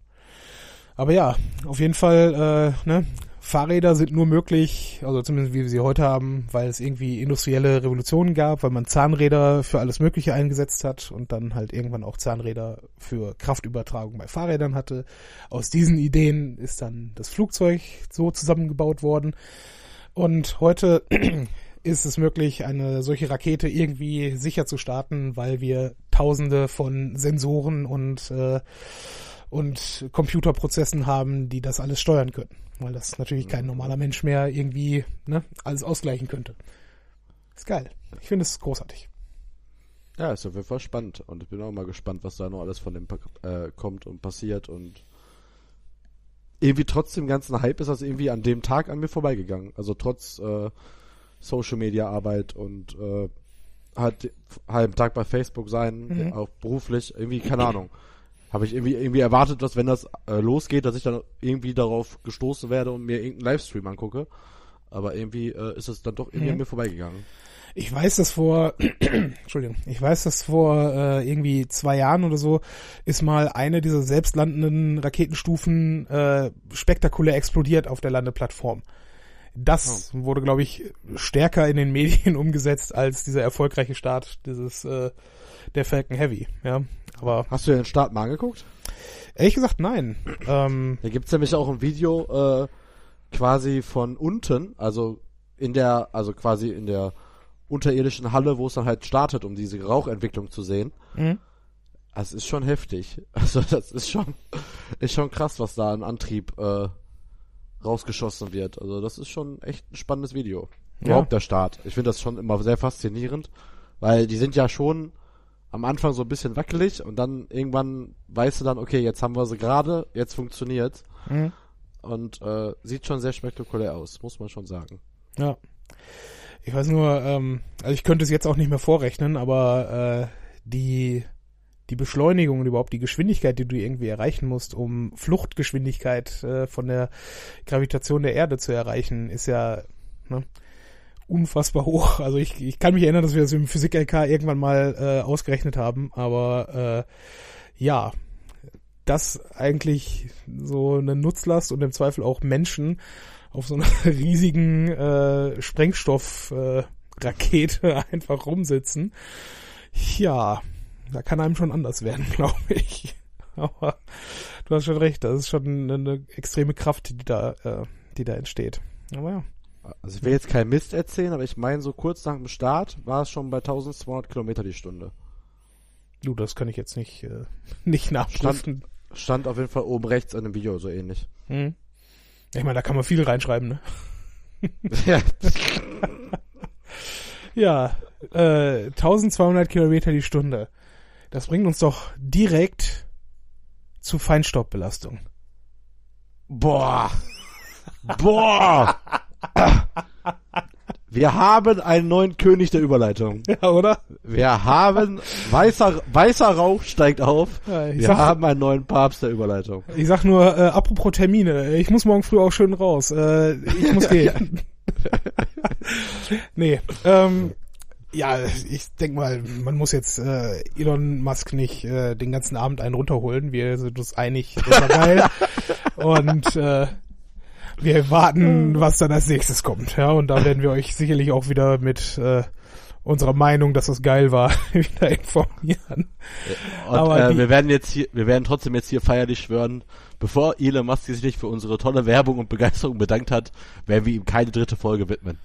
Aber ja, auf jeden Fall, äh, ne, Fahrräder sind nur möglich, also zumindest wie wir sie heute haben, weil es irgendwie industrielle Revolutionen gab, weil man Zahnräder für alles Mögliche eingesetzt hat und dann halt irgendwann auch Zahnräder für Kraftübertragung bei Fahrrädern hatte. Aus diesen Ideen ist dann das Flugzeug so zusammengebaut worden. Und heute ist es möglich, eine solche Rakete irgendwie sicher zu starten, weil wir tausende von Sensoren und äh, und Computerprozessen haben, die das alles steuern können. Weil das natürlich kein normaler Mensch mehr irgendwie ne, alles ausgleichen könnte. Ist geil. Ich finde es großartig. Ja, ist auf jeden Fall spannend. Und ich bin auch mal gespannt, was da noch alles von dem äh, kommt und passiert. Und irgendwie trotz dem ganzen Hype ist das irgendwie an dem Tag an mir vorbeigegangen. Also trotz äh, Social Media Arbeit und äh, halt halben Tag bei Facebook sein, Mhm. auch beruflich, irgendwie, keine Ahnung. Habe ich irgendwie, irgendwie erwartet, dass wenn das äh, losgeht, dass ich dann irgendwie darauf gestoßen werde und mir irgendeinen Livestream angucke. Aber irgendwie äh, ist es dann doch irgendwie Mhm. an mir vorbeigegangen. Ich weiß, dass vor, Entschuldigung, ich weiß, dass vor äh, irgendwie zwei Jahren oder so ist mal eine dieser selbstlandenden Raketenstufen äh, spektakulär explodiert auf der Landeplattform. Das wurde, glaube ich, stärker in den Medien umgesetzt als dieser erfolgreiche Start dieses äh, der Falcon Heavy. Ja, aber Hast du den Start mal angeguckt? ehrlich gesagt nein. Ähm, Da gibt's nämlich auch ein Video äh, quasi von unten, also in der, also quasi in der unterirdischen Halle, wo es dann halt startet, um diese Rauchentwicklung zu sehen. Mhm. Das ist schon heftig. Also das ist schon, ist schon krass, was da an Antrieb äh, rausgeschossen wird. Also das ist schon echt ein spannendes Video. Ja. Überhaupt der Start. Ich finde das schon immer sehr faszinierend, weil die sind ja schon am Anfang so ein bisschen wackelig und dann irgendwann weißt du dann, okay, jetzt haben wir sie gerade, jetzt funktioniert's Mhm. und äh, sieht schon sehr spektakulär aus, muss man schon sagen. Ja. Ich weiß nur, ähm, also ich könnte es jetzt auch nicht mehr vorrechnen, aber äh, die die Beschleunigung und überhaupt die Geschwindigkeit, die du irgendwie erreichen musst, um Fluchtgeschwindigkeit äh, von der Gravitation der Erde zu erreichen, ist ja ne, unfassbar hoch. Also ich, ich kann mich erinnern, dass wir das im Physik-LK irgendwann mal äh, ausgerechnet haben, aber äh, ja, dass eigentlich so eine Nutzlast und im Zweifel auch Menschen auf so einer riesigen äh, Sprengstoffrakete äh, einfach rumsitzen. Ja, da kann einem schon anders werden, glaube ich. Aber du hast schon recht, das ist schon eine, eine extreme Kraft, die da, äh, die da entsteht. Aber ja. Also ich will jetzt kein Mist erzählen, aber ich meine, so kurz nach dem Start war es schon bei 1200 Kilometer die Stunde. Du, das kann ich jetzt nicht, äh, nicht nachprüfen. Stand auf jeden Fall oben rechts in dem Video so ähnlich. Hm. Ich meine, da kann man viel reinschreiben, ne? ja, Ja, äh, 1200 Kilometer die Stunde. Das bringt uns doch direkt zu Feinstaubbelastung. Boah. Boah. Wir haben einen neuen König der Überleitung. Ja, oder? Wir haben weißer weißer Rauch steigt auf. Ja, Wir sag- haben einen neuen Papst der Überleitung. Ich sag nur, äh, apropos Termine, ich muss morgen früh auch schön raus. Äh, ich muss gehen. nee, ähm, ja, ich denk mal, man muss jetzt äh, Elon Musk nicht äh, den ganzen Abend einen runterholen. Wir sind uns einig, das war geil. Und äh, wir warten, was dann als nächstes kommt. Ja, und da werden wir euch sicherlich auch wieder mit äh, unserer Meinung, dass das geil war, wieder informieren. Und Aber äh, die- wir werden jetzt hier, wir werden trotzdem jetzt hier feierlich schwören, bevor Elon Musk sich nicht für unsere tolle Werbung und Begeisterung bedankt hat, werden wir ihm keine dritte Folge widmen.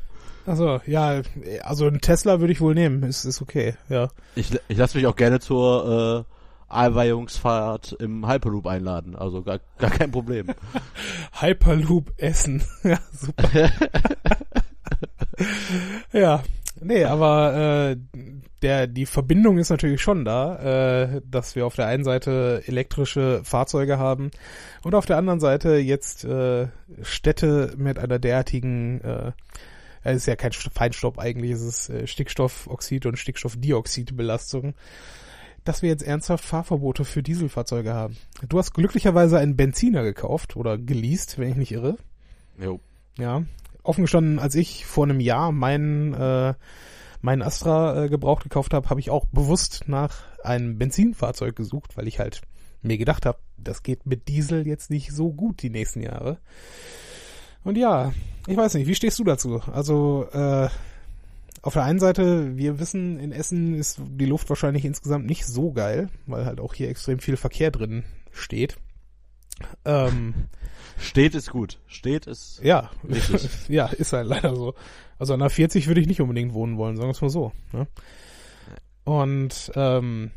Also, ja, also ein Tesla würde ich wohl nehmen, ist, ist okay, ja. Ich, ich lasse mich auch gerne zur äh, Einweihungsfahrt im Hyperloop einladen, also gar, gar kein Problem. Hyperloop Essen, ja, super. ja, nee, aber äh, der die Verbindung ist natürlich schon da, äh, dass wir auf der einen Seite elektrische Fahrzeuge haben und auf der anderen Seite jetzt äh, Städte mit einer derartigen äh, es ist ja kein Feinstaub eigentlich, es ist äh, Stickstoffoxid und Stickstoffdioxidbelastung, dass wir jetzt ernsthaft Fahrverbote für Dieselfahrzeuge haben. Du hast glücklicherweise einen Benziner gekauft oder geleast, wenn ich nicht irre. Jo. Ja. Offen gestanden, als ich vor einem Jahr meinen äh, meinen Astra äh, gebraucht gekauft habe, habe ich auch bewusst nach einem Benzinfahrzeug gesucht, weil ich halt mir gedacht habe, das geht mit Diesel jetzt nicht so gut die nächsten Jahre. Und ja, ich weiß nicht, wie stehst du dazu? Also, äh, auf der einen Seite, wir wissen, in Essen ist die Luft wahrscheinlich insgesamt nicht so geil, weil halt auch hier extrem viel Verkehr drin steht. Ähm, steht ist gut. Steht ist ja, ja, ist halt leider so. Also an der 40 würde ich nicht unbedingt wohnen wollen, sagen wir es mal so. Ne? Und ähm,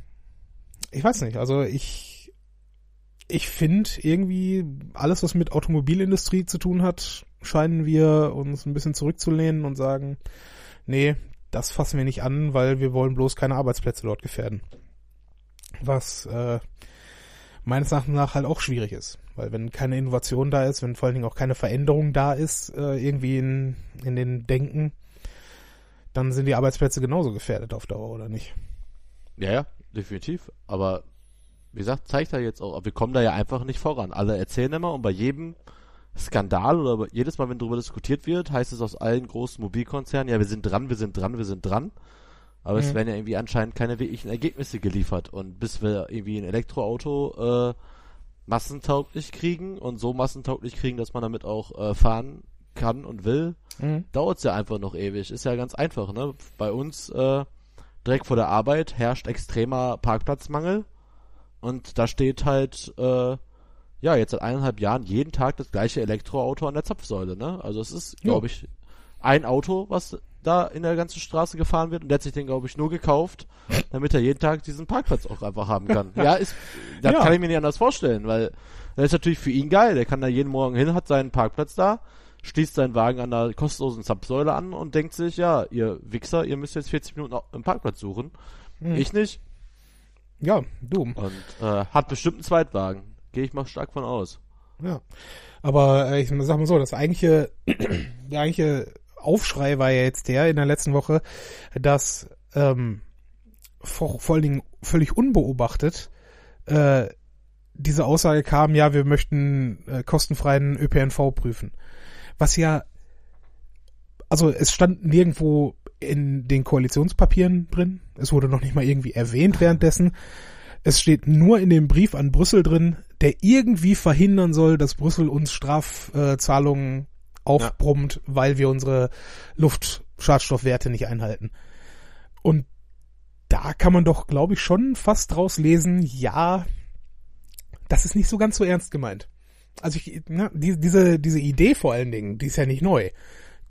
ich weiß nicht, also ich ich finde irgendwie alles, was mit Automobilindustrie zu tun hat, scheinen wir uns ein bisschen zurückzulehnen und sagen, nee, das fassen wir nicht an, weil wir wollen bloß keine Arbeitsplätze dort gefährden. Was äh, meines Erachtens nach halt auch schwierig ist. Weil wenn keine Innovation da ist, wenn vor allen Dingen auch keine Veränderung da ist, äh, irgendwie in, in den Denken, dann sind die Arbeitsplätze genauso gefährdet auf Dauer, oder nicht? Ja, ja, definitiv. Aber wie gesagt, zeigt er jetzt auch, wir kommen da ja einfach nicht voran. Alle erzählen immer und bei jedem Skandal oder jedes Mal, wenn darüber diskutiert wird, heißt es aus allen großen Mobilkonzernen, ja, wir sind dran, wir sind dran, wir sind dran. Aber mhm. es werden ja irgendwie anscheinend keine wirklichen Ergebnisse geliefert. Und bis wir irgendwie ein Elektroauto äh, massentauglich kriegen und so massentauglich kriegen, dass man damit auch äh, fahren kann und will, mhm. dauert es ja einfach noch ewig. Ist ja ganz einfach, ne? Bei uns äh, direkt vor der Arbeit herrscht extremer Parkplatzmangel und da steht halt äh, ja jetzt seit eineinhalb Jahren jeden Tag das gleiche Elektroauto an der Zapfsäule, ne? Also es ist, glaube ich, ein Auto, was da in der ganzen Straße gefahren wird und der hat sich den, glaube ich, nur gekauft, damit er jeden Tag diesen Parkplatz auch einfach haben kann. ja, ist, das ja. kann ich mir nicht anders vorstellen, weil das ist natürlich für ihn geil. Der kann da jeden Morgen hin, hat seinen Parkplatz da, schließt seinen Wagen an der kostenlosen Zapfsäule an und denkt sich, ja, ihr Wichser, ihr müsst jetzt 40 Minuten im Parkplatz suchen. Hm. Ich nicht. Ja, du. Und äh, hat bestimmt einen Zweitwagen. Gehe ich mal stark von aus. Ja. Aber äh, ich sag mal so, das eigentliche, der eigentliche Aufschrei war ja jetzt der in der letzten Woche, dass ähm, vor, vor allen Dingen völlig unbeobachtet äh, diese Aussage kam, ja, wir möchten äh, kostenfreien ÖPNV prüfen. Was ja, also es stand nirgendwo in den Koalitionspapieren drin. Es wurde noch nicht mal irgendwie erwähnt währenddessen. Es steht nur in dem Brief an Brüssel drin, der irgendwie verhindern soll, dass Brüssel uns Strafzahlungen aufbrummt, ja. weil wir unsere Luftschadstoffwerte nicht einhalten. Und da kann man doch, glaube ich, schon fast draus lesen, ja, das ist nicht so ganz so ernst gemeint. Also ich, ne, die, diese, diese Idee vor allen Dingen, die ist ja nicht neu.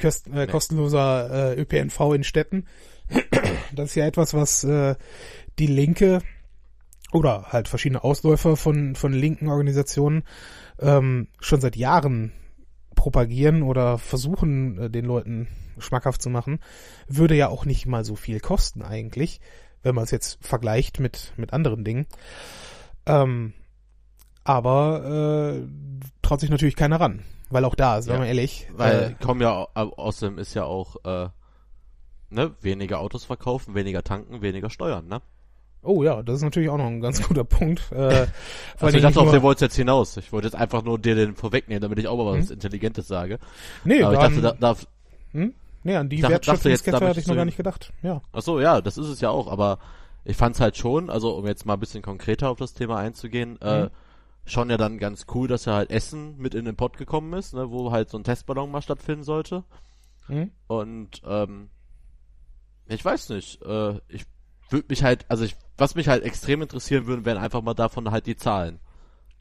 Kost, äh, kostenloser äh, ÖPNV in Städten. Das ist ja etwas, was äh, die Linke oder halt verschiedene Ausläufer von, von linken Organisationen ähm, schon seit Jahren propagieren oder versuchen, äh, den Leuten schmackhaft zu machen, würde ja auch nicht mal so viel kosten eigentlich, wenn man es jetzt vergleicht mit, mit anderen Dingen. Ähm, aber äh, traut sich natürlich keiner ran. Weil auch da, sagen ja, wir ehrlich. Weil äh, kommen ja außerdem ist ja auch äh, ne, weniger Autos verkaufen, weniger tanken, weniger steuern, ne? Oh ja, das ist natürlich auch noch ein ganz guter Punkt. Äh, also ich dachte, auf den wolltest jetzt hinaus. Ich wollte jetzt einfach nur dir den vorwegnehmen, damit ich auch mal was hm? Intelligentes sage. Nee, aber dann, ich dachte, da, da hm? Nee, an die Wertschöpfungskette hatte ich noch gar nicht gedacht. Ja. Ach so, ja, das ist es ja auch, aber ich fand's halt schon, also um jetzt mal ein bisschen konkreter auf das Thema einzugehen, äh, hm. äh, schon ja dann ganz cool, dass ja halt Essen mit in den Pott gekommen ist, ne, wo halt so ein Testballon mal stattfinden sollte. Hm? Und ähm, ich weiß nicht, äh, ich würde mich halt, also ich, was mich halt extrem interessieren würde, wären einfach mal davon halt die Zahlen.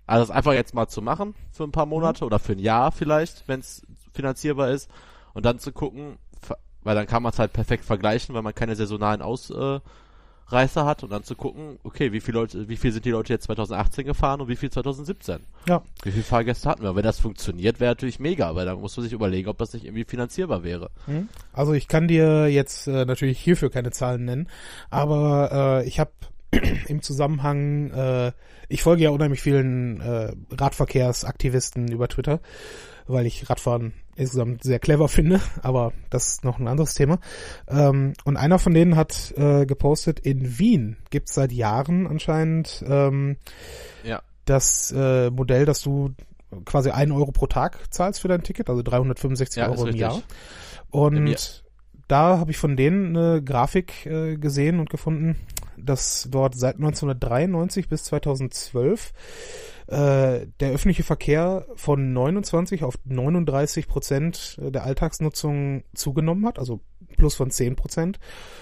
Also das einfach jetzt mal zu machen für ein paar mhm. Monate mhm. oder für ein Jahr vielleicht, wenn es finanzierbar ist und dann zu gucken, weil dann kann man es halt perfekt vergleichen, weil man keine saisonalen Ausreißer äh, hat und dann zu gucken, okay, wie viele Leute, wie viel sind die Leute jetzt 2018 gefahren und wie viel 2017? Ja. Wie viele Fahrgäste hatten wir? Wenn das funktioniert, wäre natürlich mega, weil dann muss man sich überlegen, ob das nicht irgendwie finanzierbar wäre. Hm? Also ich kann dir jetzt äh, natürlich hierfür keine Zahlen nennen, aber äh, ich habe im Zusammenhang, äh, ich folge ja unheimlich vielen äh, Radverkehrsaktivisten über Twitter, weil ich Radfahren insgesamt sehr clever finde, aber das ist noch ein anderes Thema. Ähm, und einer von denen hat äh, gepostet, in Wien gibt's seit Jahren anscheinend ähm, Ja. das äh, Modell, dass du quasi einen Euro pro Tag zahlst für dein Ticket, also 365 Ja, Euro im. Jahr. Und da habe ich von denen eine Grafik äh, gesehen und gefunden, dass dort seit 1993 bis 2012 äh, der öffentliche Verkehr von 29 auf 39 Prozent der Alltagsnutzung zugenommen hat, also plus von 10 Prozent,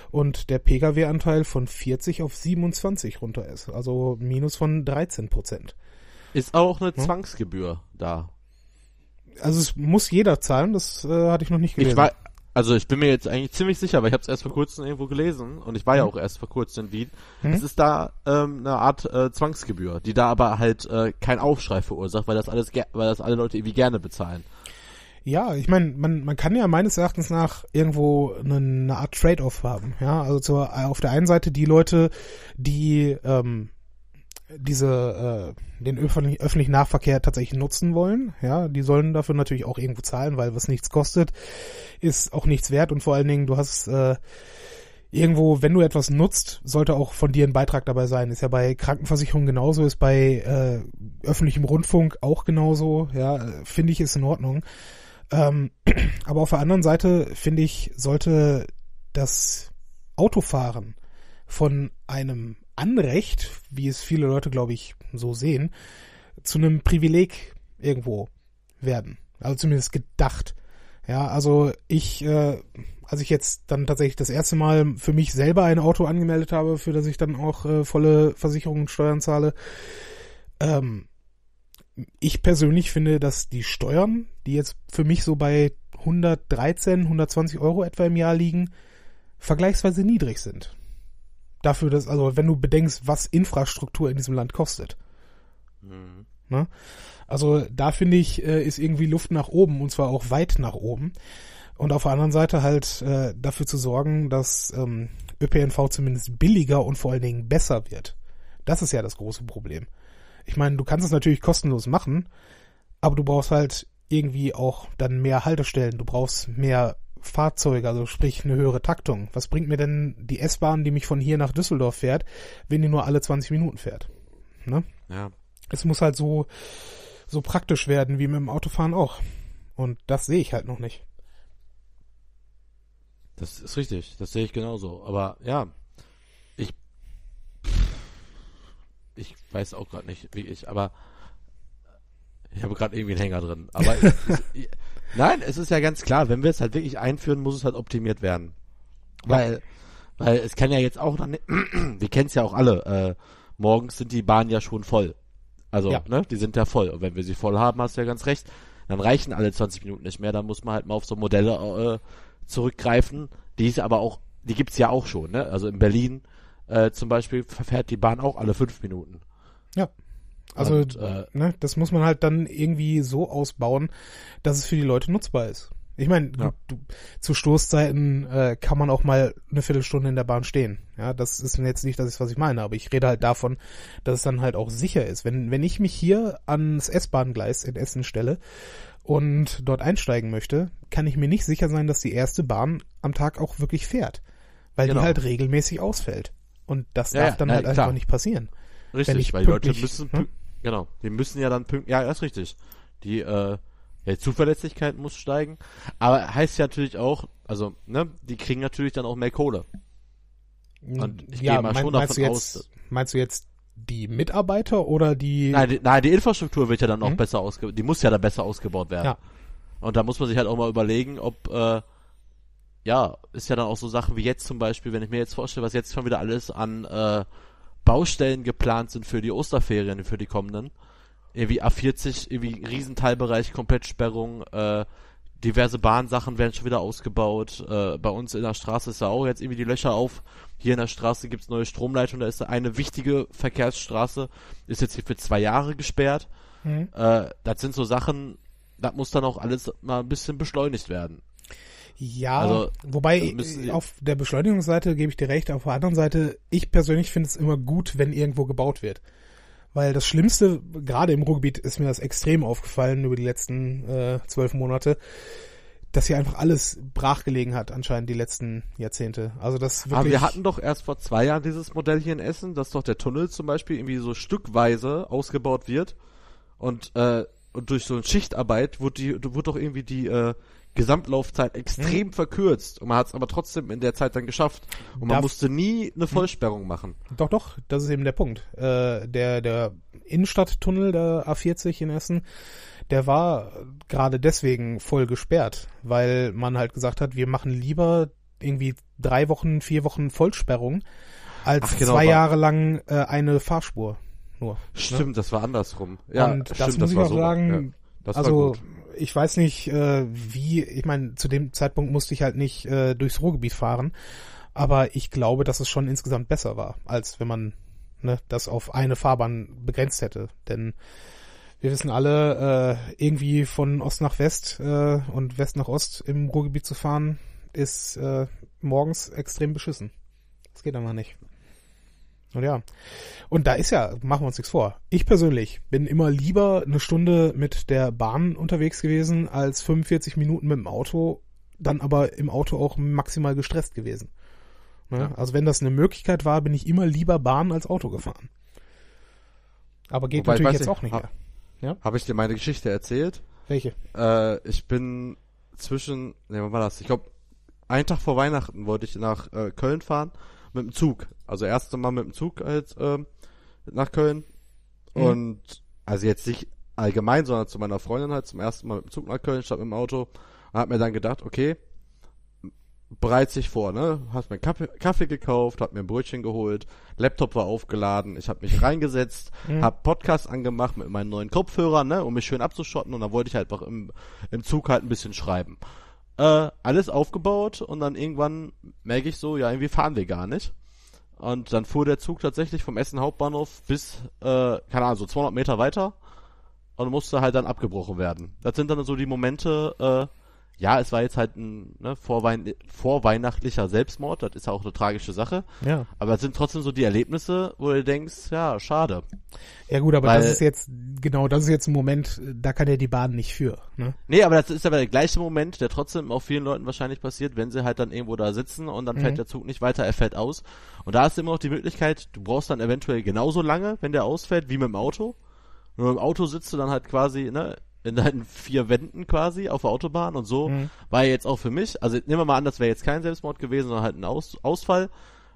und der Pkw-Anteil von 40 auf 27 runter ist, also minus von 13 Prozent. Ist auch eine Hm? Zwangsgebühr da. Also es muss jeder zahlen, das äh, hatte ich noch nicht gelesen. Ich war, also ich bin mir jetzt eigentlich ziemlich sicher, weil ich habe es erst vor kurzem irgendwo gelesen und ich war ja Mhm. auch erst vor kurzem in Wien. Mhm. Es ist da ähm, eine Art äh, Zwangsgebühr, die da aber halt äh, keinen Aufschrei verursacht, weil das alles, weil das alle Leute irgendwie gerne bezahlen. Ja, ich meine, man, man kann ja meines Erachtens nach irgendwo eine, eine Art Trade-off haben. Ja, also zur, auf der einen Seite die Leute, die ähm, diese äh, den öffentlich, öffentlichen Nahverkehr tatsächlich nutzen wollen, ja, die sollen dafür natürlich auch irgendwo zahlen, weil was nichts kostet, ist auch nichts wert und vor allen Dingen, du hast äh, irgendwo, wenn du etwas nutzt, sollte auch von dir ein Beitrag dabei sein. Ist ja bei Krankenversicherung genauso, ist bei äh, öffentlichem Rundfunk auch genauso, ja, finde ich ist in Ordnung. Ähm, aber auf der anderen Seite finde ich, sollte das Autofahren von einem Anrecht, wie es viele Leute, glaube ich, so sehen, zu einem Privileg irgendwo werden. Also zumindest gedacht. Ja, also ich, äh, als ich jetzt dann tatsächlich das erste Mal für mich selber ein Auto angemeldet habe, für das ich dann auch äh, volle Versicherungen und Steuern zahle, ähm, ich persönlich finde, dass die Steuern, die jetzt für mich so bei 113, 120 Euro etwa im Jahr liegen, vergleichsweise niedrig sind. Dafür, dass, also wenn du bedenkst, was Infrastruktur in diesem Land kostet. Ne? Also da finde ich, äh, ist irgendwie Luft nach oben und zwar auch weit nach oben. Und auf der anderen Seite halt äh, dafür zu sorgen, dass ähm, ÖPNV zumindest billiger und vor allen Dingen besser wird. Das ist ja das große Problem. Ich meine, du kannst es natürlich kostenlos machen, aber du brauchst halt irgendwie auch dann mehr Haltestellen. Du brauchst mehr Fahrzeuge, also sprich eine höhere Taktung. Was bringt mir denn die S-Bahn, die mich von hier nach Düsseldorf fährt, wenn die nur alle 20 Minuten fährt? Ne? Ja. Es muss halt so, so praktisch werden wie mit dem Autofahren auch. Und das sehe ich halt noch nicht. Das ist richtig, das sehe ich genauso. Aber ja, ich ich weiß auch gerade nicht, wie ich, aber ich habe gerade irgendwie einen Hänger drin. Aber es, es, nein, es ist ja ganz klar, wenn wir es halt wirklich einführen, muss es halt optimiert werden. Weil, weil es kann ja jetzt auch dann, wir kennen es ja auch alle, äh, morgens sind die Bahnen ja schon voll. Also, Ja. ne, die sind ja voll. Und wenn wir sie voll haben, hast du ja ganz recht, dann reichen alle 20 Minuten nicht mehr, dann muss man halt mal auf so Modelle äh, zurückgreifen, die ist aber auch, die gibt's ja auch schon, ne? Also in Berlin äh, zum Beispiel verfährt die Bahn auch alle fünf Minuten. Ja. Also, Und, äh, ne, das muss man halt dann irgendwie so ausbauen, dass es für die Leute nutzbar ist. Ich meine, Ja. du, zu Stoßzeiten äh, kann man auch mal eine Viertelstunde in der Bahn stehen. Ja, das ist jetzt nicht das, was ich meine, aber ich rede halt davon, dass es dann halt auch sicher ist. Wenn, wenn ich mich hier ans S-Bahn-Gleis in Essen stelle und dort einsteigen möchte, kann ich mir nicht sicher sein, dass die erste Bahn am Tag auch wirklich fährt. Weil Genau. die halt regelmäßig ausfällt. Und das Ja, darf ja, dann na, halt klar. einfach nicht passieren. Richtig, ich weil die Leute müssen, ne? Genau, die müssen ja dann pünktlich, ja, das ist richtig. Die, äh, ja, die Zuverlässigkeit muss steigen, aber heißt ja natürlich auch, also, ne, die kriegen natürlich dann auch mehr Kohle. Und ich gehe mal schon meinst davon du aus, jetzt, Meinst du jetzt die Mitarbeiter oder die? Nein, die, nein, die Infrastruktur wird ja dann auch Mhm. besser ausgebaut, die muss ja dann besser ausgebaut werden. Ja. Und da muss man sich halt auch mal überlegen, ob, äh, ja, ist ja dann auch so Sachen wie jetzt zum Beispiel, wenn ich mir jetzt vorstelle, was jetzt schon wieder alles an äh, Baustellen geplant sind für die Osterferien, für die kommenden. Irgendwie A40, irgendwie Riesenteilbereich, Komplettsperrung, äh, diverse Bahnsachen werden schon wieder ausgebaut. Äh, bei uns in der Straße ist ja auch jetzt irgendwie die Löcher auf. Hier in der Straße gibt's neue Stromleitungen. Da ist eine wichtige Verkehrsstraße, ist jetzt hier für zwei Jahre gesperrt. Mhm. Äh, das sind so Sachen, das muss dann auch alles mal ein bisschen beschleunigt werden. Ja, also, wobei auf der Beschleunigungsseite gebe ich dir recht, auf der anderen Seite, ich persönlich finde es immer gut, wenn irgendwo gebaut wird. Weil das Schlimmste, gerade im Ruhrgebiet, ist mir das extrem aufgefallen über die letzten äh, zwölf Monate, dass hier einfach alles brachgelegen hat, anscheinend die letzten Jahrzehnte. Also das wirklich. Aber wir hatten doch erst vor zwei Jahren dieses Modell hier in Essen, dass doch der Tunnel zum Beispiel irgendwie so stückweise ausgebaut wird und, äh, und durch so eine Schichtarbeit wurde, die, wurde doch irgendwie die äh, Gesamtlaufzeit extrem hm. verkürzt und man hat es aber trotzdem in der Zeit dann geschafft und man Darf musste nie eine hm. Vollsperrung hm. machen. Doch, doch, das ist eben der Punkt. Äh, der der Innenstadttunnel der A40 in Essen, der war gerade deswegen voll gesperrt, weil man halt gesagt hat, wir machen lieber irgendwie drei Wochen, vier Wochen Vollsperrung als genau, zwei Jahre lang äh, eine Fahrspur nur. Ne? Stimmt, ne? das war andersrum. Ja, und stimmt, das muss ich auch so sagen. Ja, also ich weiß nicht, äh, wie, ich meine, zu dem Zeitpunkt musste ich halt nicht äh, durchs Ruhrgebiet fahren, aber ich glaube, dass es schon insgesamt besser war, als wenn man ne, das auf eine Fahrbahn begrenzt hätte. Denn wir wissen alle, äh, irgendwie von Ost nach West äh, und West nach Ost im Ruhrgebiet zu fahren, ist äh, morgens extrem beschissen. Das geht einfach nicht. Und ja. Und da ist ja, machen wir uns nichts vor. Ich persönlich bin immer lieber eine Stunde mit der Bahn unterwegs gewesen, als 45 Minuten mit dem Auto, dann aber im Auto auch maximal gestresst gewesen. Ne? Ja. Also wenn das eine Möglichkeit war, bin ich immer lieber Bahn als Auto gefahren. Aber geht Wobei, natürlich jetzt ich, auch nicht mehr. Ja? Habe ich dir meine Geschichte erzählt? Welche? Äh, ich bin zwischen, ne, wann war das? Ich glaube, einen Tag vor Weihnachten wollte ich nach äh, Köln fahren mit dem Zug. Also erste Mal mit dem Zug halt ähm, nach Köln. Mhm. Und also jetzt nicht allgemein, sondern zu meiner Freundin halt zum ersten Mal mit dem Zug nach Köln statt mit dem Auto. Und hab mir dann gedacht, okay, bereit sich vor, ne? Hast mir Kaffee, Kaffee gekauft, hab mir ein Brötchen geholt, Laptop war aufgeladen, ich hab mich reingesetzt, mhm. hab Podcast angemacht mit meinen neuen Kopfhörern, ne, um mich schön abzuschotten und dann wollte ich halt einfach im, im Zug halt ein bisschen schreiben. Äh, alles aufgebaut und dann irgendwann merke ich so, ja, irgendwie fahren wir gar nicht. Und dann fuhr der Zug tatsächlich vom Essen Hauptbahnhof bis, äh, keine Ahnung, so 200 Meter weiter und musste halt dann abgebrochen werden. Das sind dann so die Momente, äh, ja, es war jetzt halt ein ne, vorwein vorweihnachtlicher Selbstmord, das ist ja auch eine tragische Sache. Ja. Aber es sind trotzdem so die Erlebnisse, wo du denkst, ja, schade. Ja gut, aber Weil, das ist jetzt, genau, das ist jetzt ein Moment, da kann ja die Bahn nicht für. Ne? Nee, aber das ist aber der gleiche Moment, der trotzdem auch vielen Leuten wahrscheinlich passiert, wenn sie halt dann irgendwo da sitzen und dann mhm. fährt der Zug nicht weiter, er fällt aus. Und da ist immer noch die Möglichkeit, du brauchst dann eventuell genauso lange, wenn der ausfällt, wie mit dem Auto. Nur im Auto sitzt du dann halt quasi, ne, in deinen vier Wänden quasi auf der Autobahn und so mhm. war jetzt auch für mich, also nehmen wir mal an, das wäre jetzt kein Selbstmord gewesen, sondern halt ein Aus Ausfall.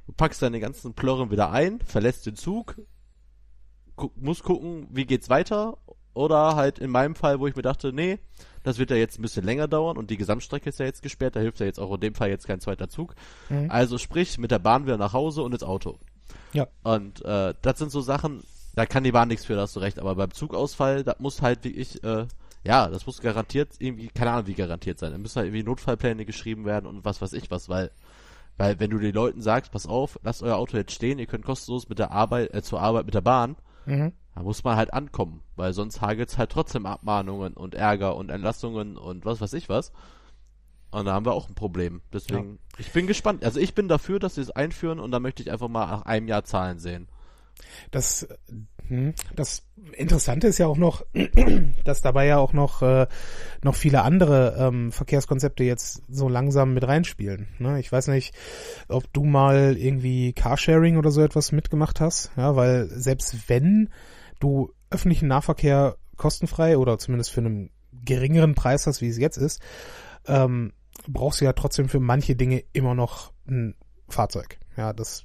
Du packst deine ganzen Plörren wieder ein, verlässt den Zug, gu musst gucken, wie geht's weiter oder halt in meinem Fall, wo ich mir dachte, nee, das wird ja jetzt ein bisschen länger dauern und die Gesamtstrecke ist ja jetzt gesperrt, da hilft ja jetzt auch in dem Fall jetzt kein zweiter Zug. Mhm. Also sprich, mit der Bahn wieder nach Hause und ins Auto. Ja. Und äh, das sind so Sachen, da kann die Bahn nichts für, da hast du recht, aber beim Zugausfall, das muss halt wie ich, äh, ja, das muss garantiert irgendwie, keine Ahnung wie garantiert sein. Da müssen halt irgendwie Notfallpläne geschrieben werden und was weiß ich was, weil, weil wenn du den Leuten sagst, pass auf, lasst euer Auto jetzt stehen, ihr könnt kostenlos mit der Arbeit, äh, zur Arbeit mit der Bahn, mhm. da muss man halt ankommen, weil sonst hagelt's halt trotzdem Abmahnungen und Ärger und Entlassungen und was weiß ich was. Und da haben wir auch ein Problem. Deswegen, ja. ich bin gespannt. Also ich bin dafür, dass sie es einführen und da möchte ich einfach mal nach einem Jahr Zahlen sehen. Das, das Interessante ist ja auch noch, dass dabei ja auch noch, äh, noch viele andere ähm, Verkehrskonzepte jetzt so langsam mit reinspielen. Ne? Ich weiß nicht, ob du mal irgendwie Carsharing oder so etwas mitgemacht hast, ja, weil selbst wenn du öffentlichen Nahverkehr kostenfrei oder zumindest für einen geringeren Preis hast, wie es jetzt ist, ähm, brauchst du ja trotzdem für manche Dinge immer noch ein Fahrzeug. Ja, das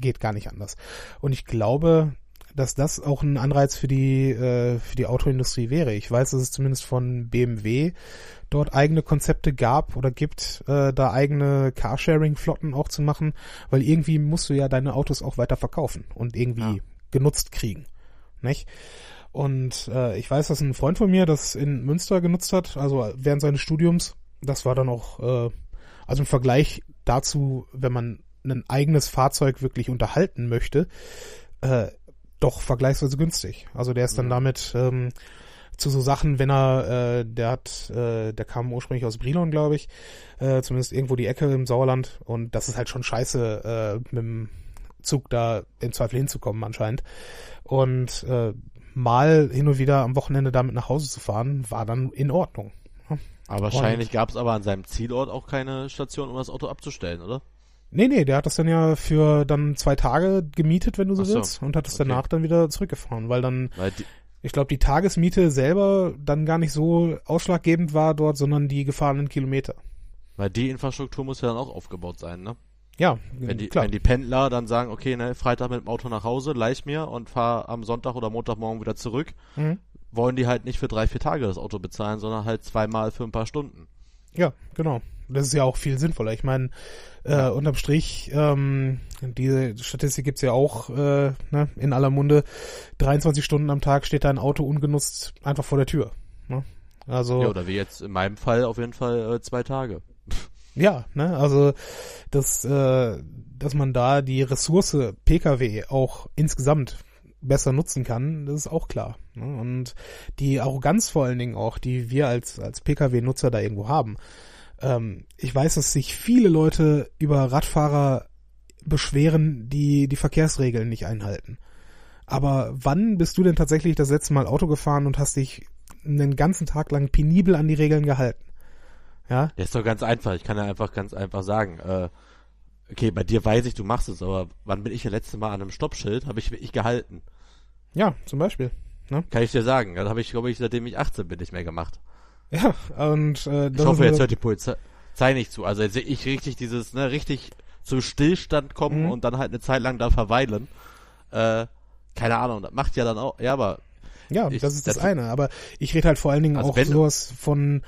geht gar nicht anders. Und ich glaube, dass das auch ein Anreiz für die äh, für die Autoindustrie wäre. Ich weiß, dass es zumindest von BMW dort eigene Konzepte gab oder gibt, äh, da eigene Carsharing-Flotten auch zu machen, weil irgendwie musst du ja deine Autos auch weiter verkaufen und irgendwie ja. genutzt kriegen. nicht? Und äh, ich weiß, dass ein Freund von mir das in Münster genutzt hat, also während seines Studiums. Das war dann auch, äh, also im Vergleich dazu, wenn man ein eigenes Fahrzeug wirklich unterhalten möchte, äh, doch vergleichsweise günstig. Also der ist dann Mhm. damit ähm, zu so Sachen, wenn er, äh, der hat, äh, der kam ursprünglich aus Brilon, glaube ich, äh, zumindest irgendwo die Ecke im Sauerland und das ist halt schon scheiße, äh, mit dem Zug da im Zweifel hinzukommen anscheinend. Und äh, mal hin und wieder am Wochenende damit nach Hause zu fahren, war dann in Ordnung. Aber wahrscheinlich gab es aber an seinem Zielort auch keine Station, um das Auto abzustellen, oder? Nee, nee, der hat das dann ja für dann zwei Tage gemietet, wenn du so, so, willst, und hat es okay. danach dann wieder zurückgefahren, weil dann, Weil die, ich glaube, die Tagesmiete selber dann gar nicht so ausschlaggebend war dort, sondern die gefahrenen Kilometer. weil die Infrastruktur muss ja dann auch aufgebaut sein, ne? Ja, Wenn die, klar. wenn die Pendler dann sagen, okay, ne, Freitag mit dem Auto nach Hause, leih mir und fahr am Sonntag oder Montagmorgen wieder zurück, Mhm. wollen die halt nicht für drei, vier Tage das Auto bezahlen, sondern halt zweimal für ein paar Stunden. Ja, genau. Das ist ja auch viel sinnvoller. Ich meine, äh, unterm Strich, ähm, diese Statistik gibt's ja auch äh, ne, in aller Munde. 23 Stunden am Tag steht dein Auto ungenutzt einfach vor der Tür. Ne? Also Ja, oder wie jetzt in meinem Fall auf jeden Fall äh, zwei Tage. Ja, ne, also dass, äh, dass man da die Ressource Pkw auch insgesamt besser nutzen kann, das ist auch klar. Ne? Und die Arroganz vor allen Dingen auch, die wir als, als Pkw-Nutzer da irgendwo haben. Ähm, ich weiß, dass sich viele Leute über Radfahrer beschweren, die die Verkehrsregeln nicht einhalten. Aber wann bist du denn tatsächlich das letzte Mal Auto gefahren und hast dich einen ganzen Tag lang penibel an die Regeln gehalten? Ja, Ja, ist doch ganz einfach. Ich kann ja einfach ganz einfach sagen, äh, okay, bei dir weiß ich, du machst es, aber wann bin ich das letzte Mal an einem Stoppschild? Habe ich wirklich gehalten? ja, zum Beispiel. Kann ich dir sagen. Das habe ich, glaube ich, seitdem ich 18 bin, nicht mehr gemacht. Ja, und äh, das Ich hoffe, jetzt hört die Polizei nicht zu. Also jetzt sehe ich richtig dieses, ne, richtig zum Stillstand kommen Mhm. und dann halt eine Zeit lang da verweilen. Äh, keine Ahnung, das macht ja dann auch, ja, aber ja, ich- das ist das, das- eine. Aber ich rede halt vor allen Dingen Also auch sowas von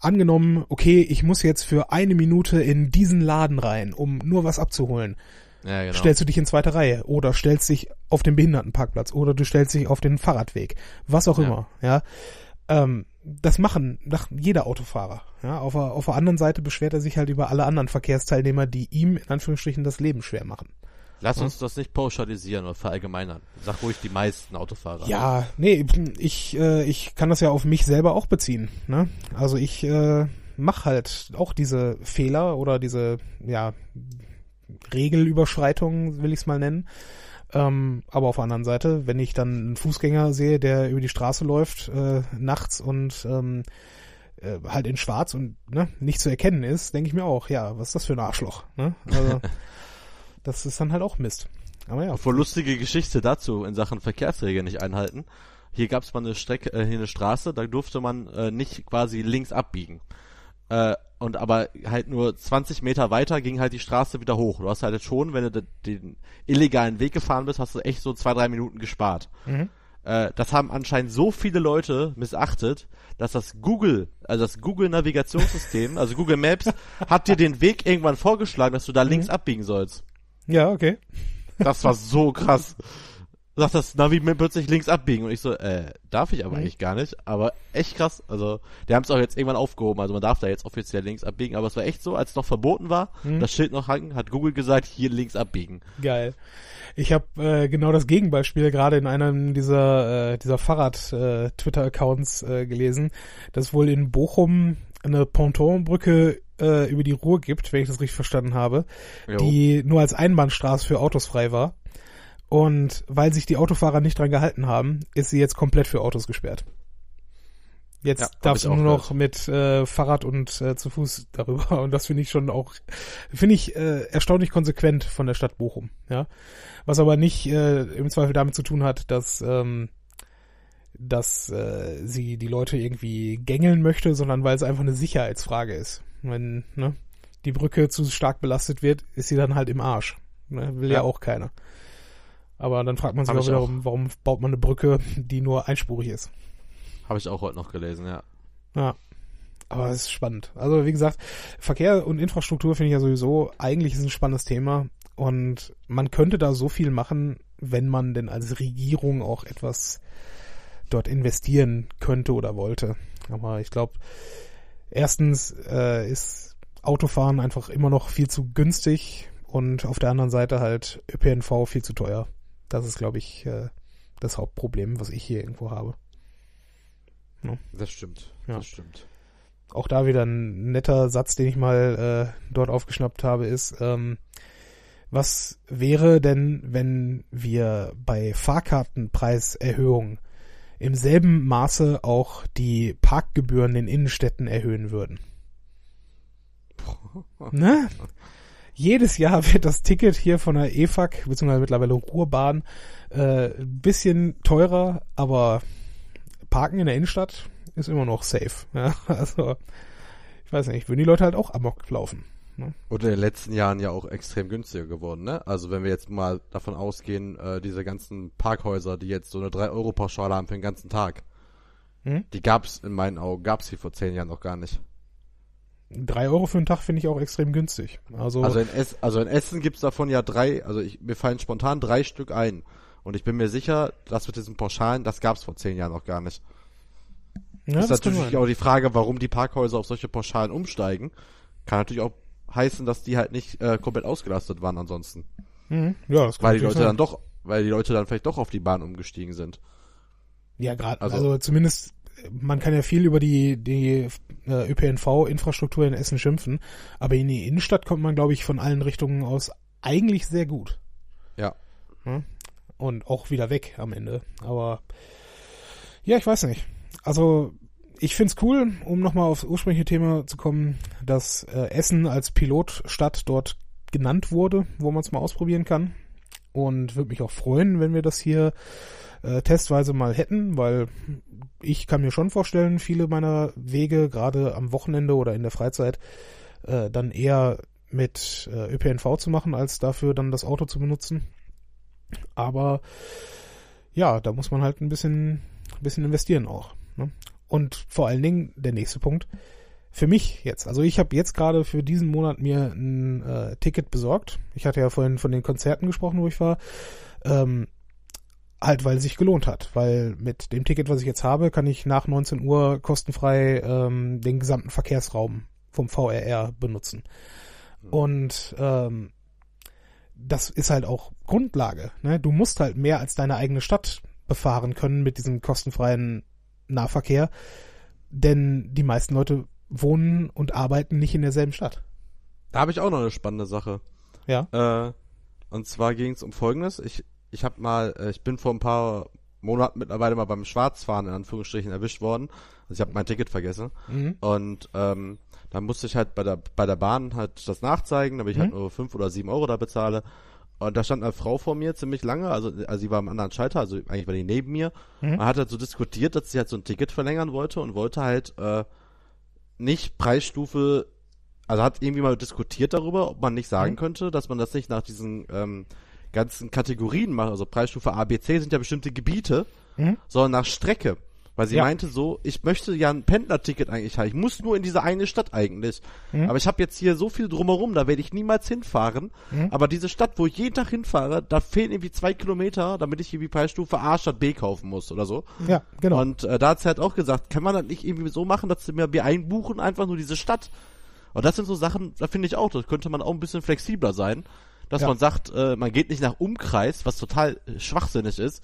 angenommen, okay, ich muss jetzt für eine Minute in diesen Laden rein, um nur was abzuholen. ja, genau. Stellst du dich in zweite Reihe oder stellst dich auf den Behindertenparkplatz oder du stellst dich auf den Fahrradweg, was auch Ja. immer, ja. Ähm, das machen nach jeder Autofahrer. Ja, auf, der, auf der anderen Seite beschwert er sich halt über alle anderen Verkehrsteilnehmer, die ihm in Anführungsstrichen das Leben schwer machen. Lass uns das nicht pauschalisieren oder verallgemeinern. Sag ruhig die meisten Autofahrer. Ja, nee, ich, äh, ich kann das ja auf mich selber auch beziehen. Ne? Also ich äh, mache halt auch diese Fehler oder diese, ja, Regelüberschreitungen, will ich es mal nennen. Ähm, aber auf der anderen Seite, wenn ich dann einen Fußgänger sehe, der über die Straße läuft, äh, nachts und ähm, äh, halt in schwarz und ne, nicht zu erkennen ist, denke ich mir auch, ja, was ist das für ein Arschloch? Ne? Also, das ist dann halt auch Mist. Aber ja. Obwohl lustige Geschichte dazu in Sachen Verkehrsregeln nicht einhalten. Hier gab es mal eine Strecke, äh, hier eine Straße, da durfte man äh, nicht quasi links abbiegen. Äh, und aber halt nur 20 Meter weiter ging halt die Straße wieder hoch. Du hast halt schon, wenn du de- den illegalen Weg gefahren bist, hast du echt so zwei, drei Minuten gespart. Mhm. Äh, das haben anscheinend so viele Leute missachtet, dass das Google, also das Google Navigationssystem, also Google Maps, hat dir den Weg irgendwann vorgeschlagen, dass du da links abbiegen sollst. Ja, okay. Das war so krass. Sagt das Navi mir plötzlich links abbiegen und ich so, äh, darf ich aber Mhm. eigentlich gar nicht. Aber echt krass. Also, die haben es auch jetzt irgendwann aufgehoben. Also man darf da jetzt offiziell links abbiegen. Aber es war echt so, als es noch verboten war, Mhm. das Schild noch hang, hat Google gesagt, hier links abbiegen. Geil. Ich habe äh, genau das Gegenbeispiel gerade in einem dieser äh, dieser Fahrrad-Twitter-Accounts äh, gelesen, dass wohl in Bochum eine Pontonbrücke äh, über die Ruhr gibt, wenn ich das richtig verstanden habe, Jo. die nur als Einbahnstraße für Autos frei war. Und weil sich die Autofahrer nicht dran gehalten haben, ist sie jetzt komplett für Autos gesperrt. Jetzt Ja, darfst du nur noch mit äh, Fahrrad und äh, zu Fuß darüber. Und das finde ich schon auch, finde ich äh, erstaunlich konsequent von der Stadt Bochum. Ja, was aber nicht äh, im Zweifel damit zu tun hat, dass ähm, dass äh, sie die Leute irgendwie gängeln möchte, sondern weil es einfach eine Sicherheitsfrage ist. Wenn ne, die Brücke zu stark belastet wird, ist sie dann halt im Arsch. Ne, will ja. Ja. auch keiner. Aber dann fragt man sich auch wiederum, warum baut man eine Brücke, die nur einspurig ist. Habe ich auch heute noch gelesen, ja. Ja. Aber es ist spannend. Also wie gesagt, Verkehr und Infrastruktur finde ich ja sowieso, eigentlich ist ein spannendes Thema und man könnte da so viel machen, wenn man denn als Regierung auch etwas dort investieren könnte oder wollte. Aber ich glaube, erstens äh, ist Autofahren einfach immer noch viel zu günstig und auf der anderen Seite halt ÖPNV viel zu teuer. Das ist, glaube ich, äh, das Hauptproblem, was ich hier irgendwo habe. No? Das stimmt. Ja. Das stimmt. Auch da wieder ein netter Satz, den ich mal äh, dort aufgeschnappt habe, ist, ähm, was wäre denn, wenn wir bei Fahrkartenpreiserhöhungen im selben Maße auch die Parkgebühren in Innenstädten erhöhen würden? ne? Jedes Jahr wird das Ticket hier von der EFAG, beziehungsweise mittlerweile Ruhrbahn, äh, bisschen teurer, aber Parken in der Innenstadt ist immer noch safe. Ja? Also, ich weiß nicht, würden die Leute halt auch amok laufen. Ne? Und in den letzten Jahren ja auch extrem günstiger geworden, ne? Also wenn wir jetzt mal davon ausgehen, äh, diese ganzen Parkhäuser, die jetzt so eine 3-Euro-Pauschale haben für den ganzen Tag, hm? die gab's in meinen Augen, gab's die vor zehn Jahren noch gar nicht. 3 Euro für einen Tag finde ich auch extrem günstig. Also, also, in, es also in Essen gibt's davon ja drei, also ich, mir fallen spontan drei Stück ein. Und ich bin mir sicher, das mit diesen Pauschalen, das gab's vor zehn Jahren noch gar nicht. Ja, ist natürlich auch die Frage, warum die Parkhäuser auf solche Pauschalen umsteigen. Kann natürlich auch heißen, dass die halt nicht äh, komplett ausgelastet waren ansonsten. Mhm. Ja, das kann Weil die Leute sein. dann doch, weil die Leute dann vielleicht doch auf die Bahn umgestiegen sind. Ja, gerade, also, also zumindest, man kann ja viel über die, die äh, ÖPNV-Infrastruktur in Essen schimpfen, aber in die Innenstadt kommt man, glaube ich, von allen Richtungen aus eigentlich sehr gut. Ja. ja. Und auch wieder weg am Ende. Aber ja, ich weiß nicht. Also ich find's cool, um nochmal aufs ursprüngliche Thema zu kommen, dass äh, Essen als Pilotstadt dort genannt wurde, wo man es mal ausprobieren kann. Und würde mich auch freuen, wenn wir das hier äh, testweise mal hätten, weil ich kann mir schon vorstellen, viele meiner Wege, gerade am Wochenende oder in der Freizeit, äh, dann eher mit äh, ÖPNV zu machen, als dafür dann das Auto zu benutzen. Aber ja, da muss man halt ein bisschen, ein bisschen investieren auch. Ne? Und vor allen Dingen der nächste Punkt. Für mich jetzt, also ich habe jetzt gerade für diesen Monat mir ein äh, Ticket besorgt. Ich hatte ja vorhin von den Konzerten gesprochen, wo ich war. Ähm, halt, weil es sich gelohnt hat. Weil mit dem Ticket, was ich jetzt habe, kann ich nach 19 Uhr kostenfrei ähm, den gesamten Verkehrsraum vom VRR benutzen. Und ähm, das ist halt auch Grundlage. Ne? Du musst halt mehr als deine eigene Stadt befahren können mit diesem kostenfreien Nahverkehr, denn die meisten Leute wohnen und arbeiten nicht in derselben Stadt. Da habe ich auch noch eine spannende Sache. Ja. Äh, und zwar ging es um Folgendes. Ich, ich habe mal, äh, ich bin vor ein paar Monaten mittlerweile mal beim Schwarzfahren in Anführungsstrichen erwischt worden. Also ich habe mein Ticket vergessen. Mhm. Und ähm, dann musste ich halt bei der bei der Bahn halt das nachzeigen, damit ich halt mhm. halt nur fünf oder sieben Euro da bezahle. Und da stand eine Frau vor mir ziemlich lange, also, also sie war am anderen Schalter, also eigentlich war die neben mir. Mhm. Man hat halt so diskutiert, dass sie halt so ein Ticket verlängern wollte und wollte halt äh, nicht Preisstufe, also hat irgendwie mal diskutiert darüber, ob man nicht sagen mhm. könnte, dass man das nicht nach diesen ähm, ganzen Kategorien macht. Also Preisstufe A, B, C sind ja bestimmte Gebiete, mhm. sondern nach Strecke. Weil sie ja. meinte so, ich möchte ja ein Pendlerticket eigentlich haben. Ich muss nur in diese eine Stadt eigentlich. Mhm. Aber ich habe jetzt hier so viel drumherum, da werde ich niemals hinfahren. Mhm. Aber diese Stadt, wo ich jeden Tag hinfahre, da fehlen irgendwie zwei Kilometer, damit ich irgendwie Preisstufe A statt B kaufen muss oder so. Ja, genau. Und äh, da hat sie halt auch gesagt, kann man das nicht irgendwie so machen, dass sie mir einbuchen, einfach nur diese Stadt. Und das sind so Sachen, da finde ich auch, das könnte man auch ein bisschen flexibler sein. Dass ja. man sagt, äh, man geht nicht nach Umkreis, was total schwachsinnig ist,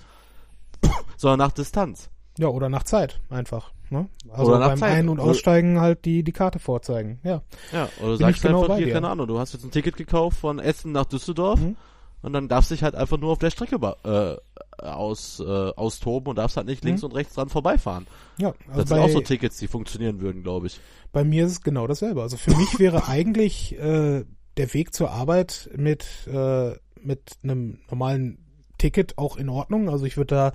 sondern nach Distanz. Ja, oder nach Zeit einfach. Ne? Also oder beim Zeit. Ein- und Aussteigen halt die, die Karte vorzeigen. Ja, ja oder Bin sagst genau einfach hier, keine Ahnung, du hast jetzt ein Ticket gekauft von Essen nach Düsseldorf mhm. und dann darfst du dich halt einfach nur auf der Strecke äh, aus, äh, austoben und darfst halt nicht links mhm. und rechts dran vorbeifahren. Ja, also das sind auch so Tickets, die funktionieren würden, glaube ich. Bei mir ist es genau dasselbe. Also für mich wäre eigentlich äh, der Weg zur Arbeit mit, äh, mit einem normalen Ticket auch in Ordnung. Also ich würde da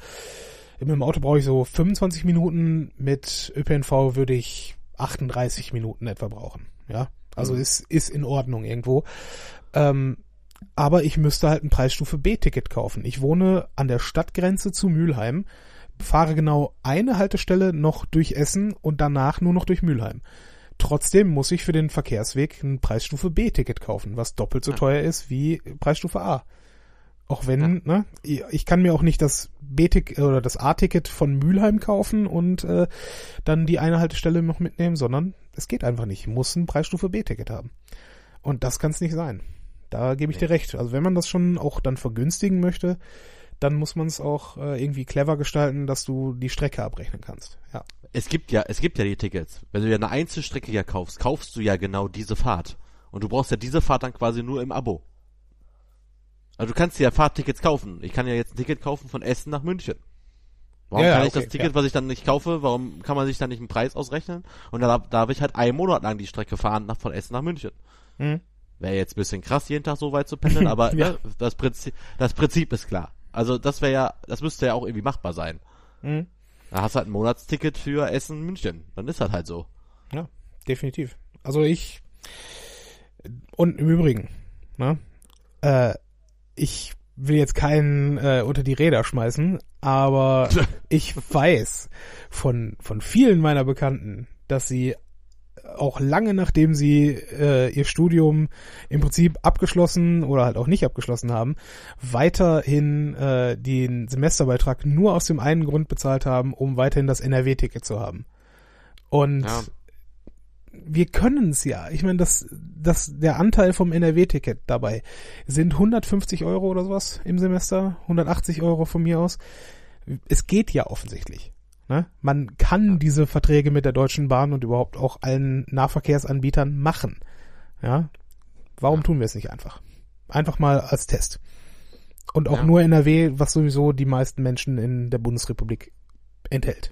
mit dem Auto brauche ich so 25 Minuten, mit ÖPNV würde ich 38 Minuten etwa brauchen. Ja, also mhm. ist, ist in Ordnung irgendwo. Ähm, aber ich müsste halt ein Preisstufe B-Ticket kaufen. Ich wohne an der Stadtgrenze zu Mülheim, fahre genau eine Haltestelle noch durch Essen und danach nur noch durch Mülheim. Trotzdem muss ich für den Verkehrsweg ein Preisstufe B-Ticket kaufen, was doppelt so teuer ist wie Preisstufe A. Auch wenn, ja. ne, ich kann mir auch nicht das B-Ticket oder das A-Ticket von Mülheim kaufen und äh, dann die eine Haltestelle noch mitnehmen, sondern es geht einfach nicht. Ich muss ein Preisstufe B-Ticket haben. Und das kann es nicht sein. Da gebe ich nee. dir recht. Also wenn man das schon auch dann vergünstigen möchte, dann muss man es auch äh, irgendwie clever gestalten, dass du die Strecke abrechnen kannst. Ja. Es gibt ja, es gibt ja die Tickets. Wenn du ja eine Einzelstrecke ja kaufst, kaufst du ja genau diese Fahrt. Und du brauchst ja diese Fahrt dann quasi nur im Abo. Also du kannst ja Fahrttickets kaufen. Ich kann ja jetzt ein Ticket kaufen von Essen nach München. Warum ja, kann ich okay, das Ticket, ja. was ich dann nicht kaufe, warum kann man sich dann nicht einen Preis ausrechnen? Und da darf ich halt einen Monat lang die Strecke fahren nach, von Essen nach München. Mhm. Wäre jetzt ein bisschen krass, jeden Tag so weit zu pendeln, aber ja. ne, das, Prinzip, das Prinzip ist klar. Also das wäre ja, das müsste ja auch irgendwie machbar sein. Mhm. Da hast du halt ein Monatsticket für Essen München. Dann ist das halt so. Ja, definitiv. Also ich und im Übrigen, ne, äh, ich will jetzt keinen äh, unter die Räder schmeißen, aber ich weiß von von vielen meiner Bekannten, dass sie auch lange nachdem sie äh, ihr Studium im Prinzip abgeschlossen oder halt auch nicht abgeschlossen haben, weiterhin äh, den Semesterbeitrag nur aus dem einen Grund bezahlt haben, um weiterhin das NRW-Ticket zu haben. Und ja. wir können es ja. Ich meine, das, das, der Anteil vom NRW-Ticket dabei sind 150 Euro oder sowas im Semester, 180 Euro von mir aus. Es geht ja offensichtlich. Ne? Man kann ja. diese Verträge mit der Deutschen Bahn und überhaupt auch allen Nahverkehrsanbietern machen. Ja? Warum ja. tun wir es nicht einfach? Einfach mal als Test. Und auch ja. nur NRW, was sowieso die meisten Menschen in der Bundesrepublik enthält.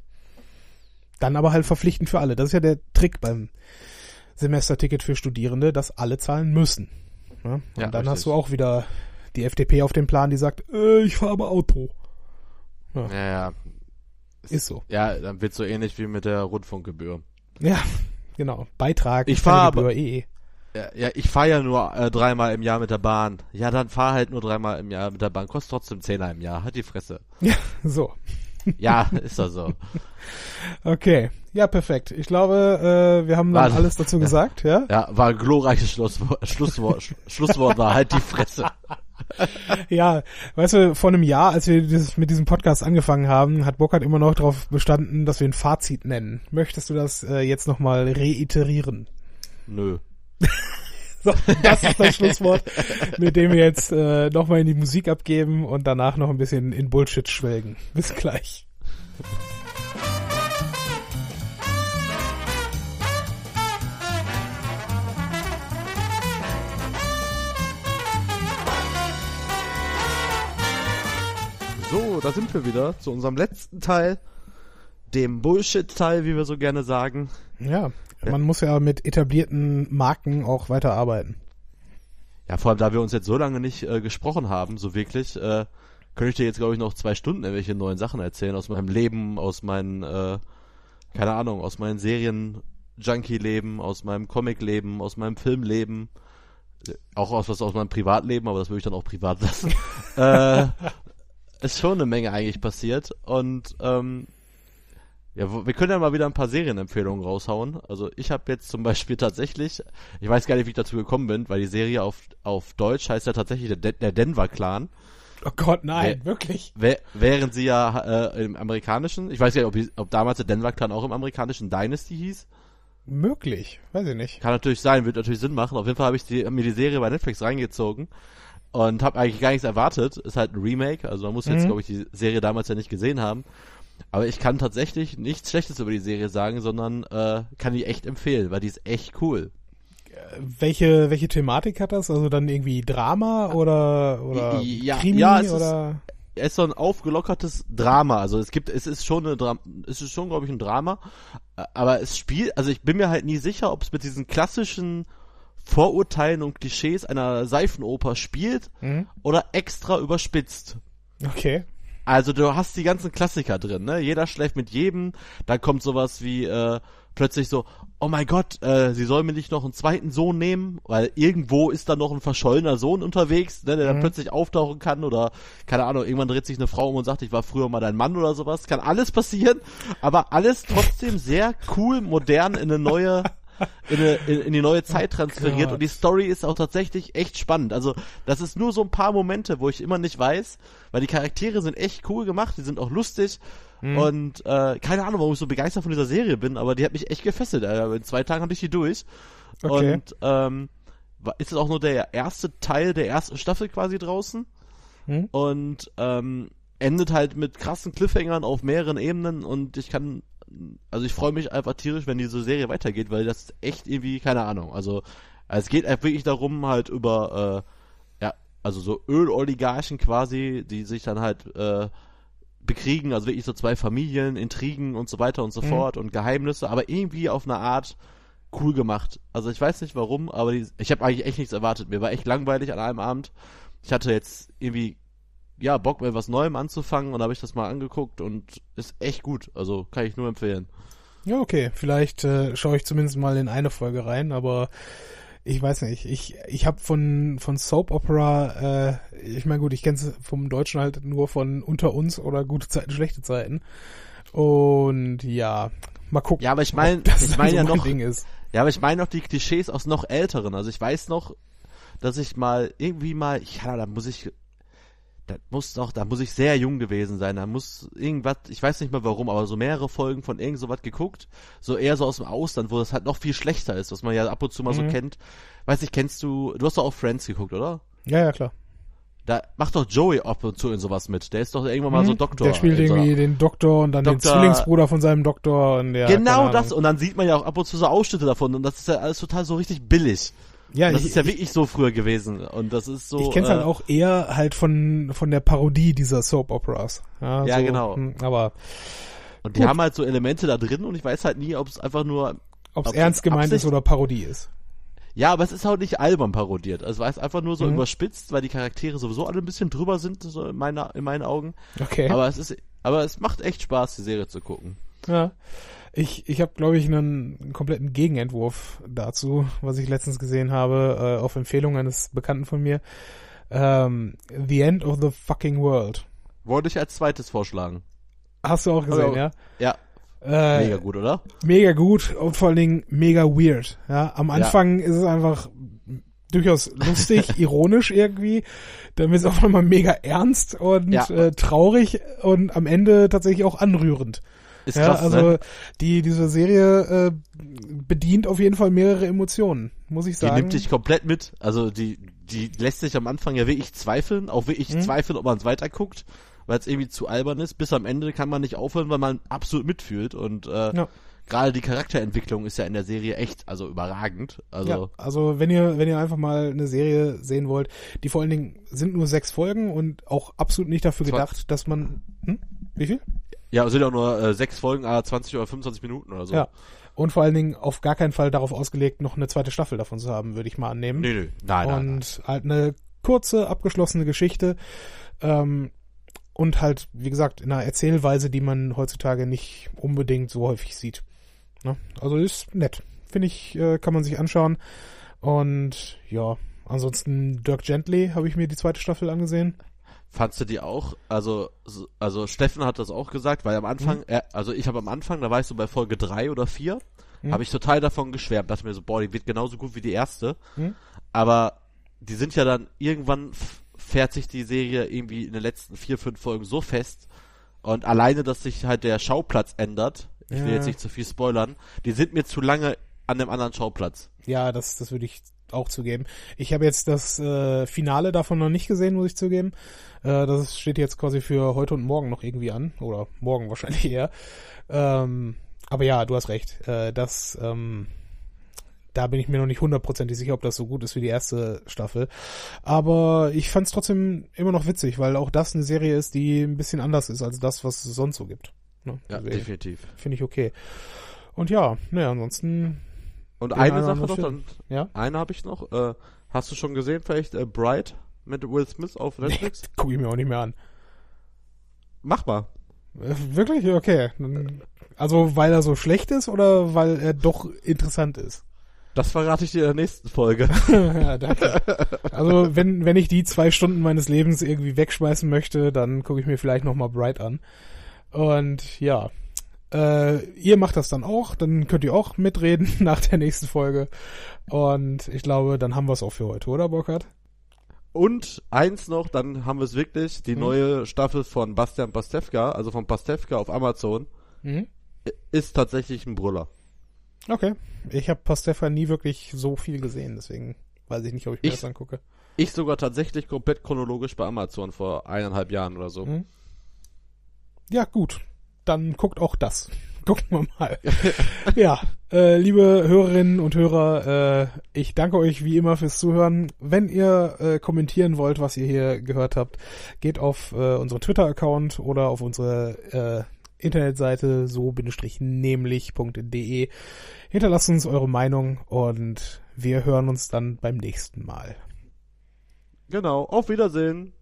Dann aber halt verpflichtend für alle. Das ist ja der Trick beim Semesterticket für Studierende, dass alle zahlen müssen. Ja? Und dann richtig. hast du auch wieder die FDP auf dem Plan, die sagt, äh, ich fahre aber Auto. Ja. ja, ja, ist so. Ja, dann wird so ähnlich wie mit der Rundfunkgebühr. Ja, genau. Beitrag, ich fahre aber, eh. Ja, ja, ich fahre ja nur äh, dreimal im Jahr mit der Bahn. Ja, dann fahr halt nur dreimal im Jahr mit der Bahn. Kostet trotzdem Zehner im Jahr. Hat die Fresse. Ja, so. Ja, ist doch so. Okay, ja, perfekt. Ich glaube, äh, wir haben dann war, alles dazu ja, gesagt, ja? Ja, war ein glorreiches Schlusswort. Schlusswort, Schlusswort war halt die Fresse. ja, weißt du, vor einem Jahr, als wir dieses, mit diesem Podcast angefangen haben, hat Burkhard immer noch darauf bestanden, dass wir ein Fazit nennen. Möchtest du das äh, jetzt nochmal reiterieren? Nö. so, das ist das Schlusswort, mit dem wir jetzt äh, nochmal in die Musik abgeben und danach noch ein bisschen in Bullshit schwelgen. Bis gleich. So, da sind wir wieder zu unserem letzten Teil, dem Bullshit-Teil, wie wir so gerne sagen. Ja, ja, man muss ja mit etablierten Marken auch weiterarbeiten. Ja, vor allem, da wir uns jetzt so lange nicht äh, gesprochen haben, so wirklich, äh, könnte ich dir jetzt, glaube ich, noch zwei Stunden irgendwelche neuen Sachen erzählen aus meinem Leben, aus meinen, äh, keine Ahnung, aus meinen Serien-Junkie-Leben, aus meinem Comic-Leben, aus meinem Film-Leben, auch aus was aus meinem Privatleben, aber das würde ich dann auch privat lassen. äh, ist schon eine Menge eigentlich passiert und ähm, ja, wir können ja mal wieder ein paar Serienempfehlungen raushauen. Also ich habe jetzt zum Beispiel tatsächlich, ich weiß gar nicht, wie ich dazu gekommen bin, weil die Serie auf, auf Deutsch heißt ja tatsächlich der, der Denver Clan. Oh Gott, nein, Wär, wirklich? Wär, während sie ja äh, im amerikanischen, ich weiß ja, ob, ob damals der Denver Clan auch im amerikanischen Dynasty hieß. Möglich, weiß ich nicht. Kann natürlich sein, wird natürlich Sinn machen. Auf jeden Fall habe ich die, mir die Serie bei Netflix reingezogen und habe eigentlich gar nichts erwartet. Ist halt ein Remake, also man muss jetzt, mhm. glaube ich, die Serie damals ja nicht gesehen haben. Aber ich kann tatsächlich nichts Schlechtes über die Serie sagen, sondern äh, kann die echt empfehlen, weil die ist echt cool. Welche welche Thematik hat das? Also dann irgendwie Drama oder oder ja, Krimi ja, es oder? Ist, es ist so ein aufgelockertes Drama. Also es gibt, es ist schon eine Dra es ist schon, glaube ich, ein Drama. Aber es spielt, also ich bin mir halt nie sicher, ob es mit diesen klassischen Vorurteilen und Klischees einer Seifenoper spielt mhm. oder extra überspitzt. Okay. Also du hast die ganzen Klassiker drin, ne? Jeder schläft mit jedem, dann kommt sowas wie äh, plötzlich so, oh mein Gott, äh, sie soll mir nicht noch einen zweiten Sohn nehmen, weil irgendwo ist da noch ein verschollener Sohn unterwegs, ne, der mhm. dann plötzlich auftauchen kann oder keine Ahnung, irgendwann dreht sich eine Frau um und sagt, ich war früher mal dein Mann oder sowas, kann alles passieren, aber alles trotzdem sehr cool, modern in eine neue in, eine, in, in die neue Zeit transferiert Gott. und die Story ist auch tatsächlich echt spannend. Also das ist nur so ein paar Momente, wo ich immer nicht weiß, weil die Charaktere sind echt cool gemacht, die sind auch lustig und äh, keine Ahnung, warum ich so begeistert von dieser Serie bin, aber die hat mich echt gefesselt. In zwei Tagen hatte ich die durch Okay. und ähm, ist es auch nur der erste Teil der ersten Staffel quasi draußen Hm? und ähm, endet halt mit krassen Cliffhangern auf mehreren Ebenen und ich kann, also ich freue mich einfach tierisch, wenn diese Serie weitergeht, weil das ist echt irgendwie, keine Ahnung, also es geht einfach wirklich darum halt über, äh, ja, also so Öloligarchen quasi, die sich dann halt äh, bekriegen, also wirklich so zwei Familien, Intrigen und so weiter und so Mhm. fort und Geheimnisse, aber irgendwie auf eine Art cool gemacht. Also ich weiß nicht warum, aber die, ich habe eigentlich echt nichts erwartet. Mir war echt langweilig an einem Abend. Ich hatte jetzt irgendwie ja Bock mit was Neuem anzufangen und habe ich das mal angeguckt und ist echt gut. Also kann ich nur empfehlen. Ja, okay. Vielleicht äh, schaue ich zumindest mal in eine Folge rein, aber ich weiß nicht. Ich ich habe von von Soap Opera, äh, ich meine gut, ich kenne es vom Deutschen halt nur von Unter uns oder gute Zeiten, schlechte Zeiten. Und ja, mal gucken. Ja, aber ich mein- ob das ich dann mein so ja noch- Ding ist. Ja, aber ich meine noch die Klischees aus noch älteren. Also ich weiß noch, dass ich mal irgendwie mal, ja, da muss ich, da muss doch, da muss ich sehr jung gewesen sein. Da muss irgendwas, ich weiß nicht mehr warum, aber so mehrere Folgen von irgend sowas geguckt, so eher so aus dem Ausland, wo das halt noch viel schlechter ist, was man ja ab und zu mal so Mhm. kennt. Weiß nicht, kennst du, du hast doch auch Friends geguckt, oder? Ja, ja, klar. Da macht doch Joey ab und zu in sowas mit. Der ist doch irgendwann mal so Mhm. Doktor. Der spielt in so irgendwie den Doktor und dann den Doktor- Zwillingsbruder von seinem Doktor und der. genau das und dann sieht man ja auch ab und zu so Ausschnitte davon und das ist ja alles total so richtig billig. Ja, das ich, ist ja wirklich so früher gewesen und das ist so. ich kenn's äh, halt auch eher halt von von der Parodie dieser Soap Operas. Ja, Ja, so, genau. hm, Aber Und die Gut. haben halt so Elemente da drin und ich weiß halt nie, ob es einfach nur. ob es ernst gemeint Absicht- ist oder Parodie ist. Ja, aber es ist halt nicht albern parodiert. Also es war jetzt einfach nur so Mhm. überspitzt, weil die Charaktere sowieso alle ein bisschen drüber sind, so in, meiner, in meinen Augen. Okay. Aber es ist, aber es macht echt Spaß, die Serie zu gucken. Ja. Ich, ich habe, glaube ich, einen, einen kompletten Gegenentwurf dazu, was ich letztens gesehen habe, äh, auf Empfehlung eines Bekannten von mir. Ähm, the End of the Fucking World. Wollte ich als zweites vorschlagen. Hast du auch gesehen, Aber- ja? Ja, Äh, mega gut, oder? mega gut und vor allen Dingen mega weird. Ja, am Anfang ist es einfach durchaus lustig, ironisch irgendwie. Dann wird es auch nochmal mega ernst und Ja. äh, traurig und am Ende tatsächlich auch anrührend. Ist ja, krass, also ne? die diese Serie äh, bedient auf jeden Fall mehrere Emotionen, muss ich Die sagen. nimmt dich komplett mit. Also die, die lässt sich am Anfang ja wirklich zweifeln, auch wirklich Mhm. zweifeln, ob man es weiterguckt, weil es irgendwie zu albern ist. Bis am Ende kann man nicht aufhören, weil man absolut mitfühlt. Und äh, Ja. gerade die Charakterentwicklung ist ja in der Serie echt, also überragend. Also ja, also wenn ihr wenn ihr einfach mal eine Serie sehen wollt, die vor allen Dingen sind nur sechs Folgen und auch absolut nicht dafür gedacht, dass man hm? wie viel? Ja, es sind ja nur äh, sechs Folgen, ah, 20 oder 25 Minuten oder so. Ja. Und vor allen Dingen auf gar keinen Fall darauf ausgelegt, noch eine zweite Staffel davon zu haben, würde ich mal annehmen. Nee, nee. Nein, nein, nein. und halt eine kurze, abgeschlossene Geschichte. Ähm, und halt, wie gesagt, in einer Erzählweise, die man heutzutage nicht unbedingt so häufig sieht. Ne? Also ist nett. Finde ich, äh, kann man sich anschauen. Und ja, ansonsten Dirk Gently habe ich mir die zweite Staffel angesehen. Fandst du die auch? Also, so- also Steffen hat das auch gesagt, weil am Anfang, Mhm. äh, also ich habe am Anfang, da war ich so bei Folge drei oder vier, Mhm. habe ich total davon geschwärmt, dachte mir so, boah, die wird genauso gut wie die erste. Mhm. Aber die sind ja dann irgendwann fährt sich die Serie irgendwie in den letzten vier, fünf Folgen so fest und alleine, dass sich halt der Schauplatz ändert, ich will Ja. jetzt nicht zu viel spoilern, die sind mir zu lange an dem anderen Schauplatz. Ja, das, das würde ich auch zugeben. Ich habe jetzt das äh, Finale davon noch nicht gesehen, muss ich zugeben. Äh, das steht jetzt quasi für heute und morgen noch irgendwie an. Oder morgen wahrscheinlich eher. Ähm, aber ja, du hast recht. Äh, das, ähm, da bin ich mir noch nicht hundertprozentig sicher, ob das so gut ist wie die erste Staffel. Aber ich fand es trotzdem immer noch witzig, weil auch das eine Serie ist, die ein bisschen anders ist als das, was es sonst so gibt. Ne? Ja, Deswegen definitiv. Finde ich okay. Und ja, naja, ansonsten, Und eine Sache noch, dann, ja. eine habe ich noch, äh, hast du schon gesehen, vielleicht äh, Bright mit Will Smith auf Netflix? Gucke ich mir auch nicht mehr an. Mach mal. Äh, Wirklich? Okay. Also weil er so schlecht ist oder weil er doch interessant ist? Das verrate ich dir in der nächsten Folge. ja, danke. Also wenn, wenn ich die zwei Stunden meines Lebens irgendwie wegschmeißen möchte, dann gucke ich mir vielleicht nochmal Bright an. Und ja. Äh, ihr macht das dann auch, dann könnt ihr auch mitreden nach der nächsten Folge. Und ich glaube, dann haben wir es auch für heute, oder Burkhard? Und eins noch, dann haben wir es wirklich, die Mhm. neue Staffel von Bastian Pastewka, also von Pastewka auf Amazon, Mhm. ist tatsächlich ein Brüller. Okay. Ich habe Pastefka nie wirklich so viel gesehen, deswegen weiß ich nicht, ob ich mir Ich- das angucke. Ich sogar tatsächlich komplett chronologisch bei Amazon vor eineinhalb Jahren oder so. Mhm. Ja, gut. Dann guckt auch das. Gucken wir mal. ja, äh, liebe Hörerinnen und Hörer, äh, ich danke euch wie immer fürs Zuhören. Wenn ihr äh, kommentieren wollt, was ihr hier gehört habt, geht auf äh, unseren Twitter-Account oder auf unsere äh, Internetseite so-nämlich.de. Hinterlasst uns eure Meinung und wir hören uns dann beim nächsten Mal. Genau, auf Wiedersehen.